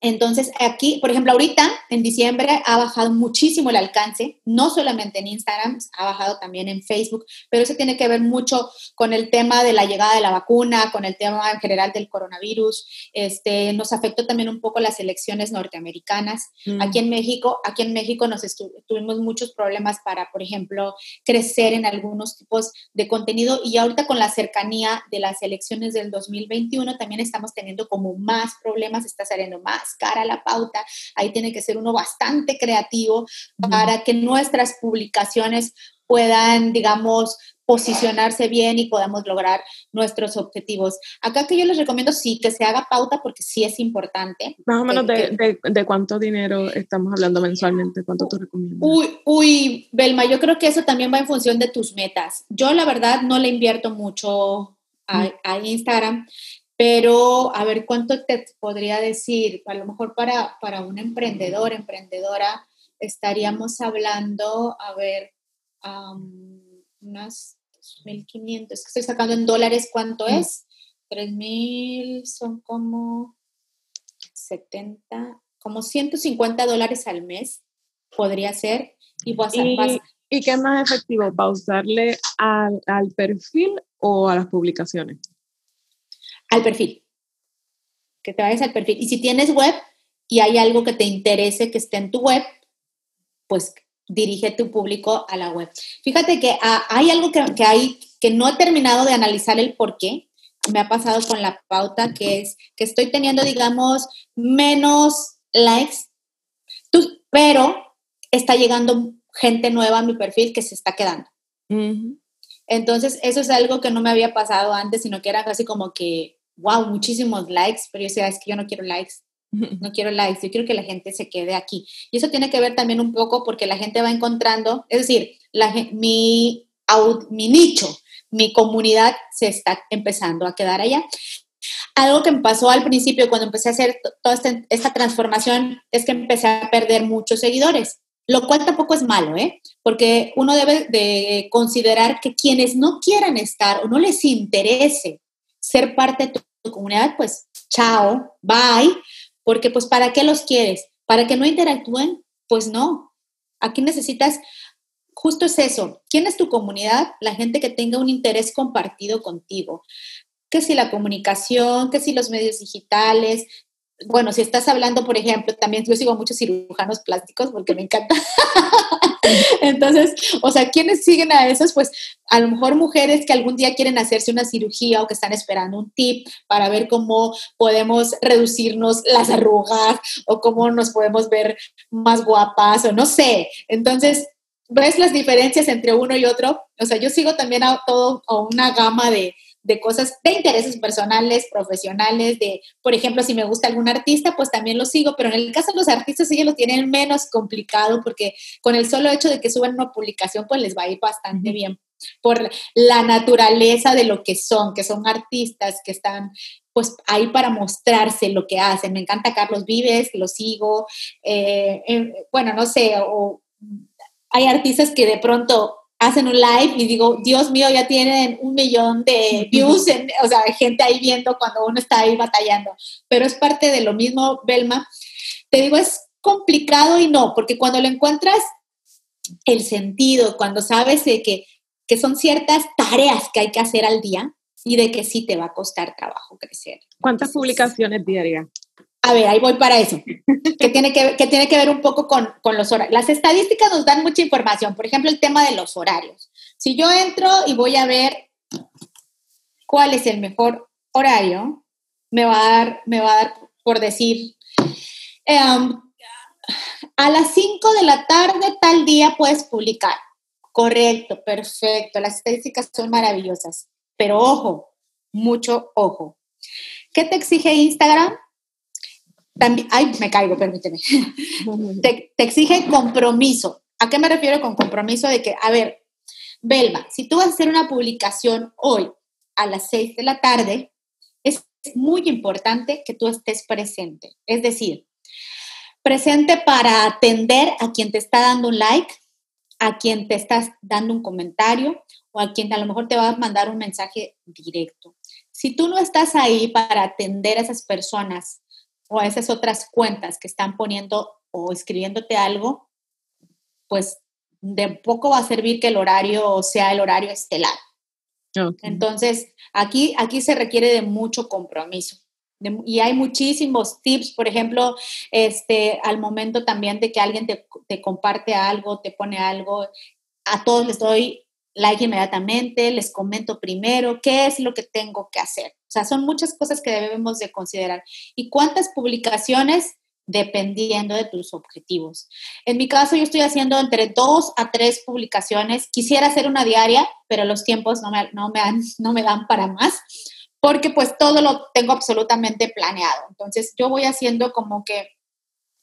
entonces, aquí, por ejemplo, ahorita en diciembre ha bajado muchísimo el alcance, no solamente en Instagram, ha bajado también en Facebook, pero eso tiene que ver mucho con el tema de la llegada de la vacuna, con el tema en general del coronavirus. Este, nos afectó también un poco las elecciones norteamericanas. Mm. Aquí en México, aquí en México nos tuvimos muchos problemas para, por ejemplo, crecer en algunos tipos de contenido y ahorita con la cercanía de las elecciones del 2021 también estamos teniendo como más problemas, está saliendo más cara la pauta, ahí tiene que ser uno bastante creativo para que nuestras publicaciones puedan, digamos, posicionarse bien y podamos lograr nuestros objetivos. Acá que yo les recomiendo sí que se haga pauta porque sí es importante. Más o menos de, de, cuánto dinero estamos hablando mensualmente, cuánto tú recomiendas. Uy, uy, Belma, yo creo que eso también va en función de tus metas. Yo la verdad no le invierto mucho a, a Instagram. Pero, a ver, ¿cuánto te podría decir? A lo mejor para, para un emprendedor, emprendedora, estaríamos hablando, a ver, unas 2.500, es que estoy sacando en dólares, ¿cuánto es? 3.000 son como 70, como 150 dólares al mes podría ser y voy a ¿Y, ¿Y qué es más efectivo, pausarle al, al perfil o a las publicaciones? Al perfil. Que te vayas al perfil. Y si tienes web y hay algo que te interese que esté en tu web, pues dirige tu público a la web. Fíjate que ah, hay algo que, hay que no he terminado de analizar el por qué. Me ha pasado con la pauta que es que estoy teniendo, digamos, menos likes, pero está llegando gente nueva a mi perfil que se está quedando. Entonces, eso es algo que no me había pasado antes, sino que era casi como que wow, muchísimos likes, pero yo decía, es que yo no quiero likes, no quiero likes, yo quiero que la gente se quede aquí. Y eso tiene que ver también un poco porque la gente va encontrando, es decir, la, mi, mi nicho, mi comunidad se está empezando a quedar allá. Algo que me pasó al principio cuando empecé a hacer toda esta, esta transformación es que empecé a perder muchos seguidores lo cual tampoco es malo, ¿eh? Porque uno debe de considerar que quienes no quieran estar o no les interese ser parte de tu comunidad, pues chao, bye, porque pues ¿para qué los quieres? ¿Para que no interactúen? Pues no. Aquí necesitas, justo es eso, ¿quién es tu comunidad? La gente que tenga un interés compartido contigo. Que si la comunicación, que si los medios digitales, bueno, si estás hablando, por ejemplo, también yo sigo muchos cirujanos plásticos porque me encanta. Entonces, o sea, ¿quiénes siguen a esos? Pues a lo mejor mujeres que algún día quieren hacerse una cirugía o que están esperando un tip para ver cómo podemos reducirnos las arrugas o cómo nos podemos ver más guapas o no sé. Entonces, ¿ves las diferencias entre uno y otro? O sea, yo sigo también a todo a una gama de, de cosas de intereses personales, profesionales, de, por ejemplo, si me gusta algún artista, pues también lo sigo, pero en el caso de los artistas ellos lo tienen menos complicado porque con el solo hecho de que suban una publicación, pues les va a ir bastante bien por la naturaleza de lo que son, que son artistas que están pues ahí para mostrarse lo que hacen. Me encanta Carlos Vives, lo sigo. Eh, bueno, no sé, o hay artistas que de pronto hacen un live y digo, Dios mío, ya tienen un millón de views, o sea, gente ahí viendo cuando uno está ahí batallando. Pero es parte de lo mismo, Belma. Te digo, es complicado y no, porque cuando lo encuentras el sentido, cuando sabes de que, que son ciertas tareas que hay que hacer al día y de que sí te va a costar trabajo crecer. ¿Cuántas publicaciones diarias? A ver, ahí voy para eso, que tiene que, que, tiene que ver un poco con, con, los horarios. Las estadísticas nos dan mucha información, por ejemplo, el tema de los horarios. Si yo entro y voy a ver cuál es el mejor horario, me va a dar, me va a dar por decir, em, a las 5 de la tarde tal día puedes publicar. Correcto, perfecto. Las estadísticas son maravillosas. Pero ojo, mucho ojo. ¿Qué te exige Instagram? También, ay, me caigo, permíteme. te, te exige compromiso. ¿A qué me refiero con compromiso? De que, a ver, Belma, si tú vas a hacer una publicación hoy a las 6 de la tarde, es muy importante que tú estés presente. Es decir, presente para atender a quien te está dando un like, a quien te estás dando un comentario o a quien a lo mejor te va a mandar un mensaje directo. Si tú no estás ahí para atender a esas personas o a esas otras cuentas que están poniendo o escribiéndote algo, pues de poco va a servir que el horario sea el horario estelar. Entonces, aquí, aquí se requiere de mucho compromiso. y hay muchísimos tips, por ejemplo, este, al momento también de que alguien te, te comparte algo, te pone algo, a todos les doy like inmediatamente, les comento primero qué es lo que tengo que hacer. O sea, son muchas cosas que debemos de considerar. ¿Y cuántas publicaciones? dependiendo de tus objetivos. En mi caso, yo estoy haciendo entre dos a tres publicaciones. Quisiera hacer una diaria, pero los tiempos no me, no me, dan, no me dan para más, porque pues todo lo tengo absolutamente planeado. Entonces, yo voy haciendo como que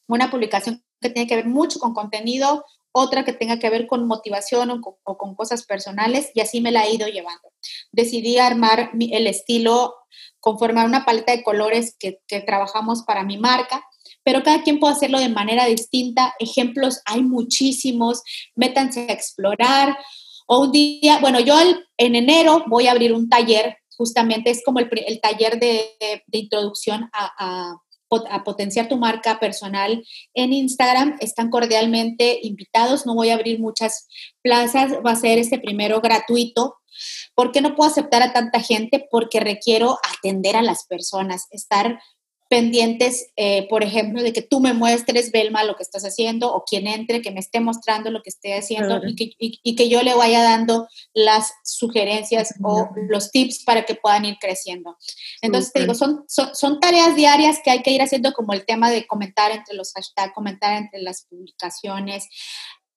una publicación que tiene que ver mucho con contenido, otra que tenga que ver con motivación o con, cosas personales, y así me la he ido llevando. Decidí armar el estilo conforme a una paleta de colores que, que trabajamos para mi marca pero cada quien puede hacerlo de manera distinta. Ejemplos hay muchísimos, métanse a explorar. O un día, bueno, yo en enero voy a abrir un taller, justamente es como el, taller de, introducción a, a potenciar tu marca personal en Instagram. Están cordialmente invitados. No voy a abrir muchas plazas. Va a ser este primero gratuito. ¿Por qué no puedo aceptar a tanta gente? Porque requiero atender a las personas, estar pendientes, eh, por ejemplo, de que tú me muestres, Belma, lo que estás haciendo, o quien entre, que me esté mostrando lo que esté haciendo y, que, y, que, yo le vaya dando las sugerencias o los tips para que puedan ir creciendo. Entonces, te digo, son, son, son, tareas diarias que hay que ir haciendo, como el tema de comentar entre los hashtags, comentar entre las publicaciones.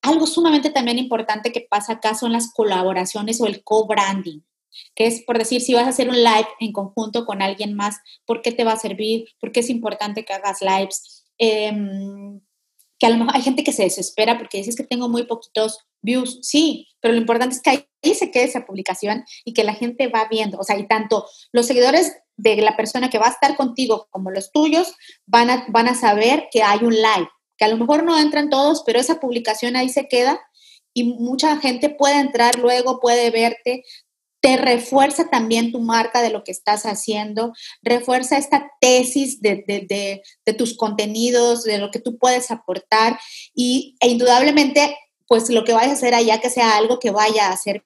Algo sumamente también importante que pasa acá son las colaboraciones o el co-branding que es por decir, si vas a hacer un live en conjunto con alguien más, ¿por qué te va a servir? ¿Por qué es importante que hagas lives? Em, que a lo mejor hay gente que se desespera porque dices que tengo muy poquitos views, sí, pero lo importante es que ahí se quede esa publicación y que la gente va viendo, o sea, y tanto los seguidores de la persona que va a estar contigo como los tuyos van a, van a saber que hay un live, que a lo mejor no entran todos, pero esa publicación ahí se queda y mucha gente puede entrar luego, puede verte, te refuerza también tu marca de lo que estás haciendo, refuerza esta tesis de, tus contenidos, de lo que tú puedes aportar y, e indudablemente, pues lo que vayas a hacer allá que sea algo que vaya a ser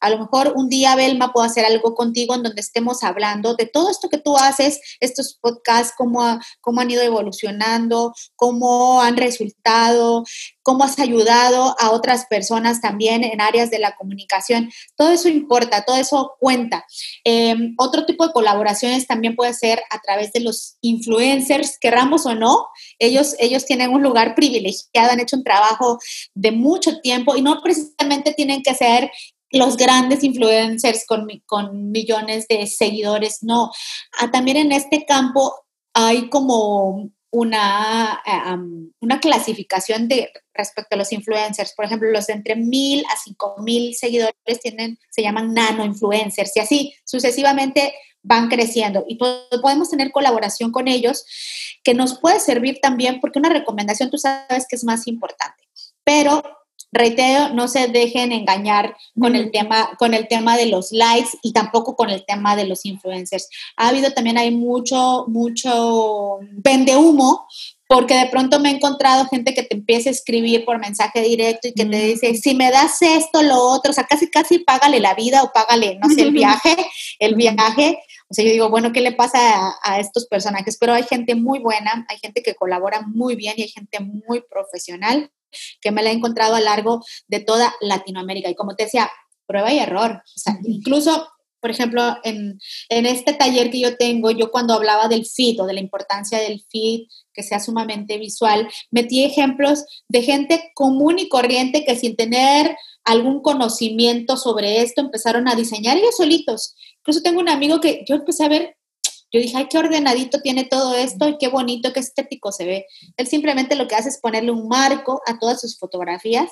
a lo mejor un día, Belma, puedo hacer algo contigo en donde estemos hablando de todo esto que tú haces, estos podcasts, cómo, cómo han ido evolucionando, cómo han resultado, cómo has ayudado a otras personas también en áreas de la comunicación. Todo eso importa, todo eso cuenta. Em, otro tipo de colaboraciones también puede ser a través de los influencers, querramos o no. Ellos, ellos tienen un lugar privilegiado, han hecho un trabajo de mucho tiempo y no precisamente tienen que ser los grandes influencers con, con millones de seguidores, no. Ah, también en este campo hay como una, eh, una clasificación de respecto a los influencers. Por ejemplo, los de entre mil a cinco mil seguidores tienen, se llaman nano influencers y así sucesivamente van creciendo. Y podemos tener colaboración con ellos que nos puede servir también porque una recomendación tú sabes que es más importante. Pero reitero, no se dejen engañar con el tema, con el tema de los likes y tampoco con el tema de los influencers. Ha habido también hay mucho, mucho vende humo, porque de pronto me he encontrado gente que te empieza a escribir por mensaje directo y que te dice, si me das esto, lo otro, o sea, casi, casi págale la vida o págale, no sé, el viaje, el viaje. O sea, yo digo, bueno, ¿qué le pasa a, estos personajes? Pero hay gente muy buena, hay gente que colabora muy bien y hay gente muy profesional que me la he encontrado a lo largo de toda Latinoamérica. Y como te decía, prueba y error. O sea, incluso Por ejemplo, en, en, este taller que yo tengo, yo cuando hablaba del feed o de la importancia del feed, que sea sumamente visual, metí ejemplos de gente común y corriente que sin tener algún conocimiento sobre esto empezaron a diseñar ellos solitos. Incluso tengo un amigo que yo empecé a ver yo dije, ay, qué ordenadito tiene todo esto y qué bonito, qué estético se ve. Él simplemente lo que hace es ponerle un marco a todas sus fotografías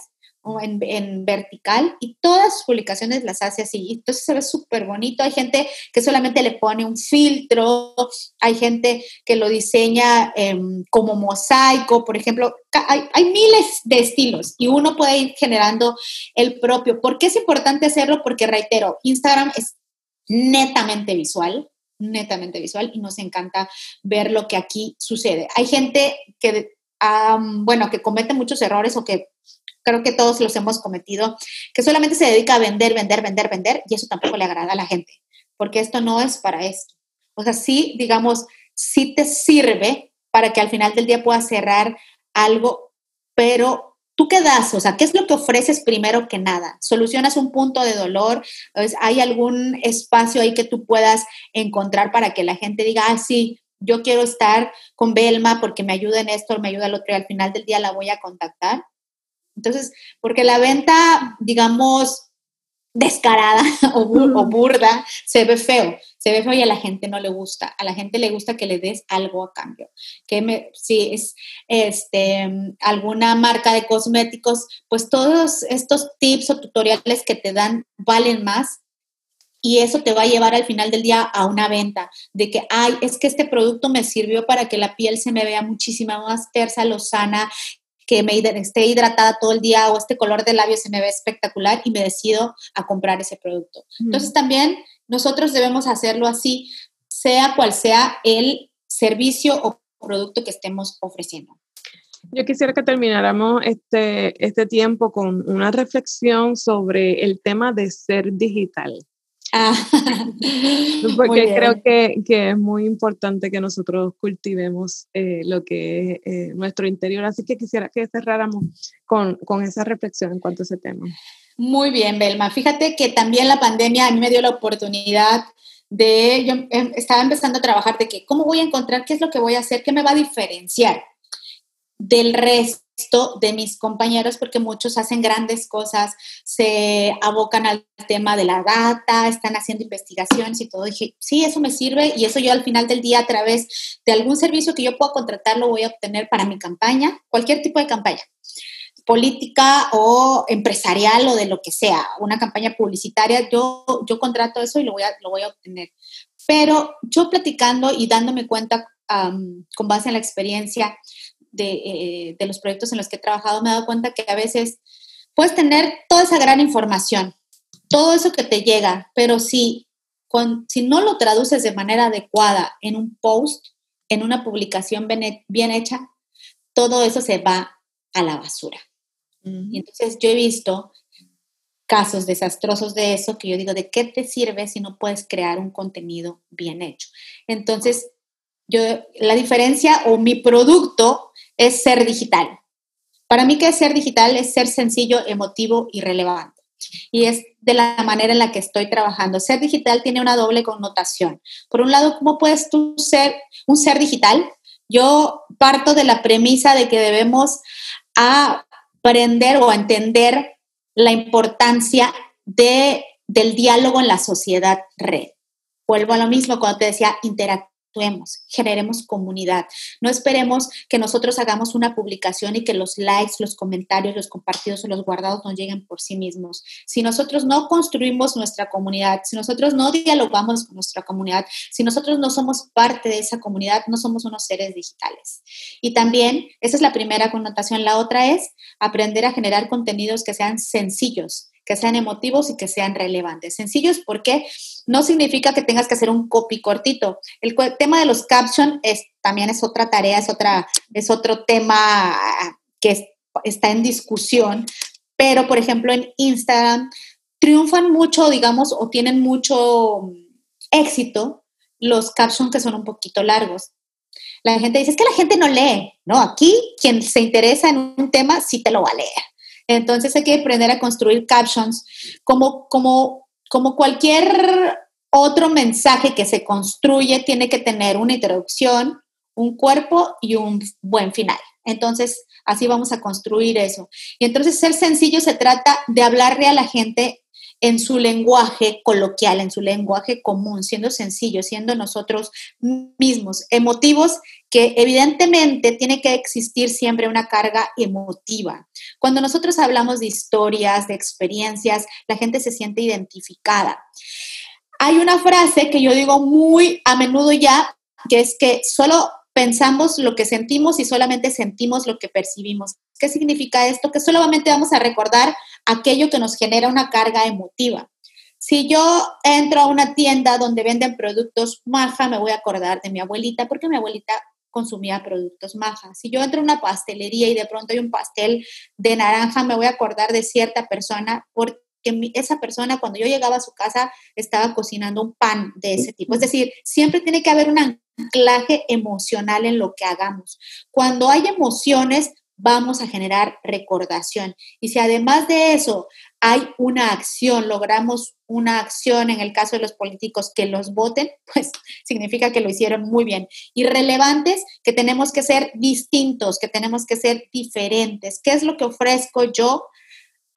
en, en, vertical y todas sus publicaciones las hace así. Entonces se ve súper bonito. Hay gente que solamente le pone un filtro, hay gente que lo diseña em, como mosaico, por ejemplo. Hay, hay, miles de estilos y uno puede ir generando el propio. ¿Por qué es importante hacerlo? Porque reitero, Instagram es netamente visual netamente visual y nos encanta ver lo que aquí sucede. Hay gente que, bueno, que comete muchos errores o que creo que todos los hemos cometido, que solamente se dedica a vender, vender, vender, vender y eso tampoco le agrada a la gente, porque esto no es para esto. O sea, sí, digamos, sí te sirve para que al final del día puedas cerrar algo, pero ¿Tú qué das? O sea, ¿qué es lo que ofreces primero que nada? ¿Solucionas un punto de dolor? ¿Hay algún espacio ahí que tú puedas encontrar para que la gente diga, ah, sí, yo quiero estar con Belma porque me ayuda en esto, me ayuda el otro y al final del día la voy a contactar? Entonces, porque la venta, digamos, descarada o, burda, se ve feo, se ve feo y a la gente no le gusta, a la gente le gusta que le des algo a cambio, que me, si es este, alguna marca de cosméticos, pues todos estos tips o tutoriales que te dan valen más y eso te va a llevar al final del día a una venta, de que, ay, es que este producto me sirvió para que la piel se me vea muchísima más tersa, lozana que me esté hidratada todo el día o este color de labio se me ve espectacular y me decido a comprar ese producto. Entonces también nosotros debemos hacerlo así, sea cual sea el servicio o producto que estemos ofreciendo. Yo quisiera que termináramos este, este tiempo con una reflexión sobre el tema de ser digital. Ah, Porque creo que, que, es muy importante que nosotros cultivemos eh, lo que es eh, nuestro interior. Así que quisiera que cerráramos con, con esa reflexión en cuanto a ese tema. Muy bien, Belma. Fíjate que también la pandemia a mí me dio la oportunidad de, yo em, estaba empezando a trabajar de que, ¿cómo voy a encontrar qué es lo que voy a hacer? ¿Qué me va a diferenciar del resto? de mis compañeros porque muchos hacen grandes cosas, se abocan al tema de la data, están haciendo investigaciones y todo. dije, sí, eso me sirve y eso yo al final del día a través de algún servicio que yo pueda contratar lo voy a obtener para mi campaña, cualquier tipo de campaña política o empresarial o de lo que sea, una campaña publicitaria, yo, yo contrato eso y lo voy, a, lo voy a obtener. Pero yo platicando y dándome cuenta con base en la experiencia eh, de, los proyectos en los que he trabajado, me he dado cuenta que a veces puedes tener toda esa gran información, todo eso que te llega, pero si, si no lo traduces de manera adecuada en un post, en una publicación bien, hecha, todo eso se va a la basura. Y entonces yo he visto casos desastrosos de eso que yo digo, ¿de qué te sirve si no puedes crear un contenido bien hecho? Entonces, yo, la diferencia o mi producto es ser digital. Para mí, ¿qué es ser digital? Es ser sencillo, emotivo y relevante. Y es de la manera en la que estoy trabajando. Ser digital tiene una doble connotación. Por un lado, ¿cómo puedes tú ser un ser digital? Yo parto de la premisa de que debemos aprender o entender la importancia de, del diálogo en la sociedad red. Vuelvo a lo mismo cuando te decía interactuar actuemos, generemos comunidad. No esperemos que nosotros hagamos una publicación y que los likes, los comentarios, los compartidos o los guardados nos lleguen por sí mismos. Si nosotros no construimos nuestra comunidad, si nosotros no dialogamos con nuestra comunidad, si nosotros no somos parte de esa comunidad, no somos unos seres digitales. Y también, esa es la primera connotación. La otra es aprender a generar contenidos que sean sencillos, que sean emotivos y que sean relevantes. Sencillos porque no significa que tengas que hacer un copy cortito. El tema de los captions es, también es otra tarea, es, otra, es otro tema que está en discusión, pero por ejemplo en Instagram triunfan mucho, digamos, o tienen mucho éxito los captions que son un poquito largos. La gente dice, es que la gente no lee, ¿no? Aquí quien se interesa en un tema sí te lo va a leer. Entonces hay que aprender a construir captions como, como, como cualquier otro mensaje que se construye tiene que tener una introducción, un cuerpo y un buen final. Entonces, así vamos a construir eso. Y entonces ser sencillo se trata de hablarle a la gente en su lenguaje coloquial, en su lenguaje común, siendo sencillo, siendo nosotros mismos, emotivos, que evidentemente tiene que existir siempre una carga emotiva. Cuando nosotros hablamos de historias, de experiencias, la gente se siente identificada. Hay una frase que yo digo muy a menudo ya, que es que solo pensamos lo que sentimos y solamente sentimos lo que percibimos. ¿Qué significa esto? Que solamente vamos a recordar aquello que nos genera una carga emotiva. Si yo entro a una tienda donde venden productos maja, me voy a acordar de mi abuelita, porque mi abuelita consumía productos maja. Si yo entro a una pastelería y de pronto hay un pastel de naranja, me voy a acordar de cierta persona porque esa persona cuando yo llegaba a su casa estaba cocinando un pan de ese tipo. Es decir, siempre tiene que haber un anclaje emocional en lo que hagamos. Cuando hay emociones, vamos a generar recordación. Y si además de eso hay una acción, logramos una acción en el caso de los políticos que los voten, pues significa que lo hicieron muy bien. Y relevantes, que tenemos que ser distintos, que tenemos que ser diferentes. ¿Qué es lo que ofrezco yo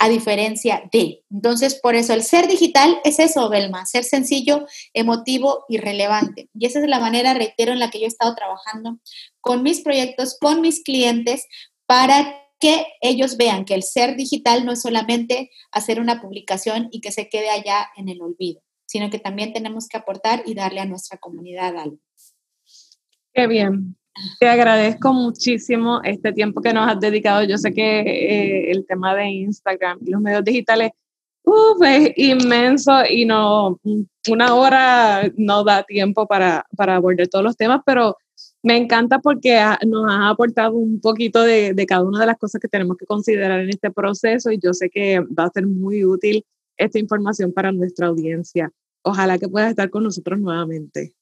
a diferencia de. Entonces, por eso el ser digital es eso, Belma, ser sencillo, emotivo y relevante. Y esa es la manera, reitero, en la que yo he estado trabajando con mis proyectos, con mis clientes, para que ellos vean que el ser digital no es solamente hacer una publicación y que se quede allá en el olvido, sino que también tenemos que aportar y darle a nuestra comunidad algo. Qué bien, te agradezco muchísimo este tiempo que nos has dedicado. Yo sé que eh, el tema de Instagram y los medios digitales es inmenso y no, una hora no da tiempo para, para abordar todos los temas, pero me encanta porque nos has aportado un poquito de, de, cada una de las cosas que tenemos que considerar en este proceso y yo sé que va a ser muy útil esta información para nuestra audiencia. Ojalá que puedas estar con nosotros nuevamente.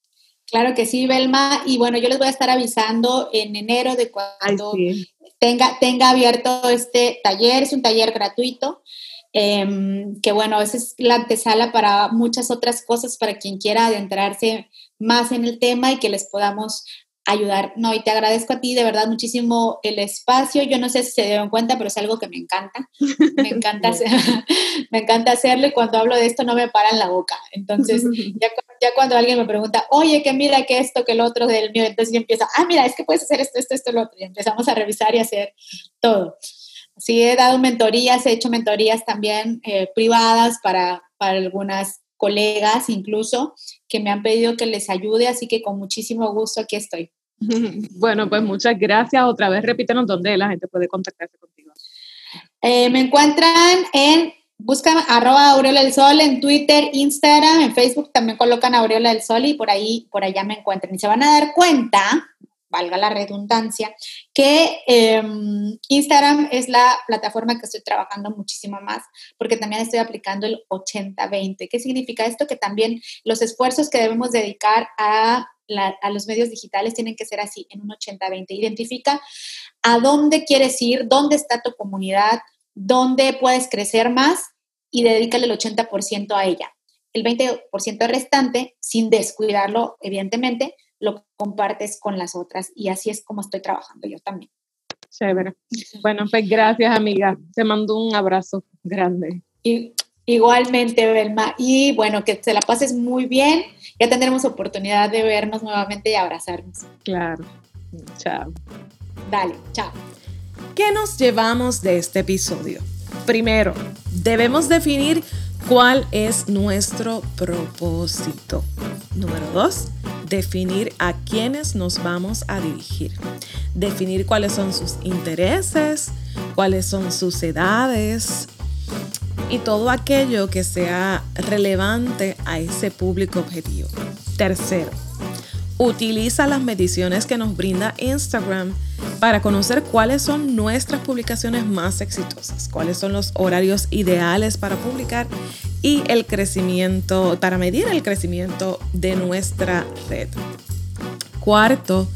Claro que sí, Belma. Y bueno, yo les voy a estar avisando en enero de cuando tenga, tenga abierto este taller. Es un taller gratuito. Em, que bueno, esa es la antesala para muchas otras cosas, para quien quiera adentrarse más en el tema y que les podamos ayudar. No, y te agradezco a ti de verdad muchísimo el espacio. Yo no sé si se dieron cuenta, pero es algo que me encanta. Me encanta, hacer, me encanta hacerlo y cuando hablo de esto no me paran la boca. Entonces, ya, ya cuando alguien me pregunta, oye, que mira que esto, que el otro del mío, entonces yo empiezo, ah, mira, es que puedes hacer esto, esto, esto, lo otro. Y empezamos a revisar y hacer todo. Sí, he dado mentorías, he hecho mentorías también eh, privadas para, para algunas colegas incluso que me han pedido que les ayude, así que con muchísimo gusto aquí estoy. Bueno, pues muchas gracias. Otra vez repítenos dónde la gente puede contactarse contigo. Eh, me encuentran en, buscan arroba Aureola del Sol en Twitter, Instagram, en Facebook también colocan Aureola del Sol y por ahí, por allá me encuentran. Y se van a dar cuenta valga la redundancia, que em, Instagram es la plataforma que estoy trabajando muchísimo más, porque también estoy aplicando el 80-20. ¿Qué significa esto? Que también los esfuerzos que debemos dedicar a, a los medios digitales tienen que ser así, en un 80-20. Identifica a dónde quieres ir, dónde está tu comunidad, dónde puedes crecer más y dedícale el 80% a ella. El 20% restante, sin descuidarlo, evidentemente, lo compartes con las otras y así es como estoy trabajando yo también. Chévere. Bueno, pues gracias amiga. Te mando un abrazo grande. Y, igualmente, Belma. Y bueno, que te la pases muy bien. Ya tendremos oportunidad de vernos nuevamente y abrazarnos. Claro. Chao. Dale, chao. ¿Qué nos llevamos de este episodio? Primero, debemos definir cuál es nuestro propósito. Número dos, definir a quiénes nos vamos a dirigir, definir cuáles son sus intereses, cuáles son sus edades y todo aquello que sea relevante a ese público objetivo. Tercero, utiliza las mediciones que nos brinda Instagram para conocer cuáles son nuestras publicaciones más exitosas, cuáles son los horarios ideales para publicar y el crecimiento, para medir el crecimiento de nuestra red. Cuarto,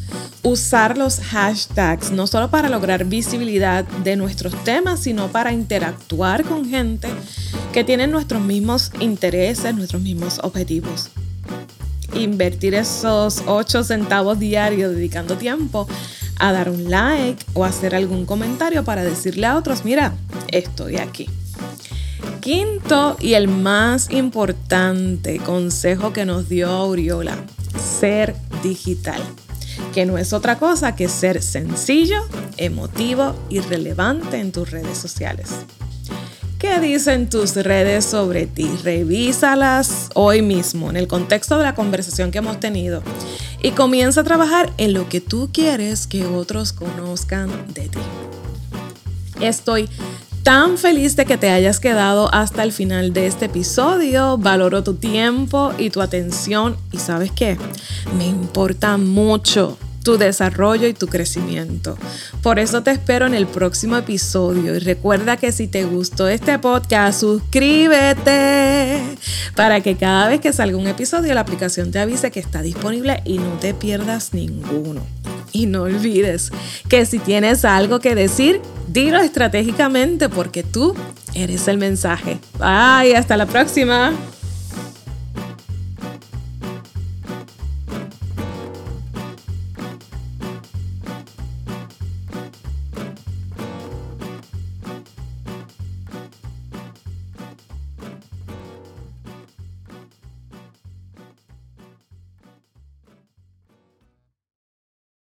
usar los hashtags no solo para lograr visibilidad de nuestros temas, sino para interactuar con gente que tiene nuestros mismos intereses, nuestros mismos objetivos. Invertir esos 8 centavos diarios dedicando tiempo a dar un like o hacer algún comentario para decirle a otros, mira, estoy aquí. Quinto y el más importante consejo que nos dio Auriola, ser digital, que no es otra cosa que ser sencillo, emotivo y relevante en tus redes sociales. ¿Qué dicen tus redes sobre ti? Revísalas hoy mismo en el contexto de la conversación que hemos tenido y comienza a trabajar en lo que tú quieres que otros conozcan de ti. Estoy tan feliz de que te hayas quedado hasta el final de este episodio. Valoro tu tiempo y tu atención y sabes qué, me importa mucho tu desarrollo y tu crecimiento. Por eso te espero en el próximo episodio y recuerda que si te gustó este podcast, suscríbete para que cada vez que salga un episodio la aplicación te avise que está disponible y no te pierdas ninguno. Y no olvides que si tienes algo que decir, dilo estratégicamente porque tú eres el mensaje. Bye, hasta la próxima.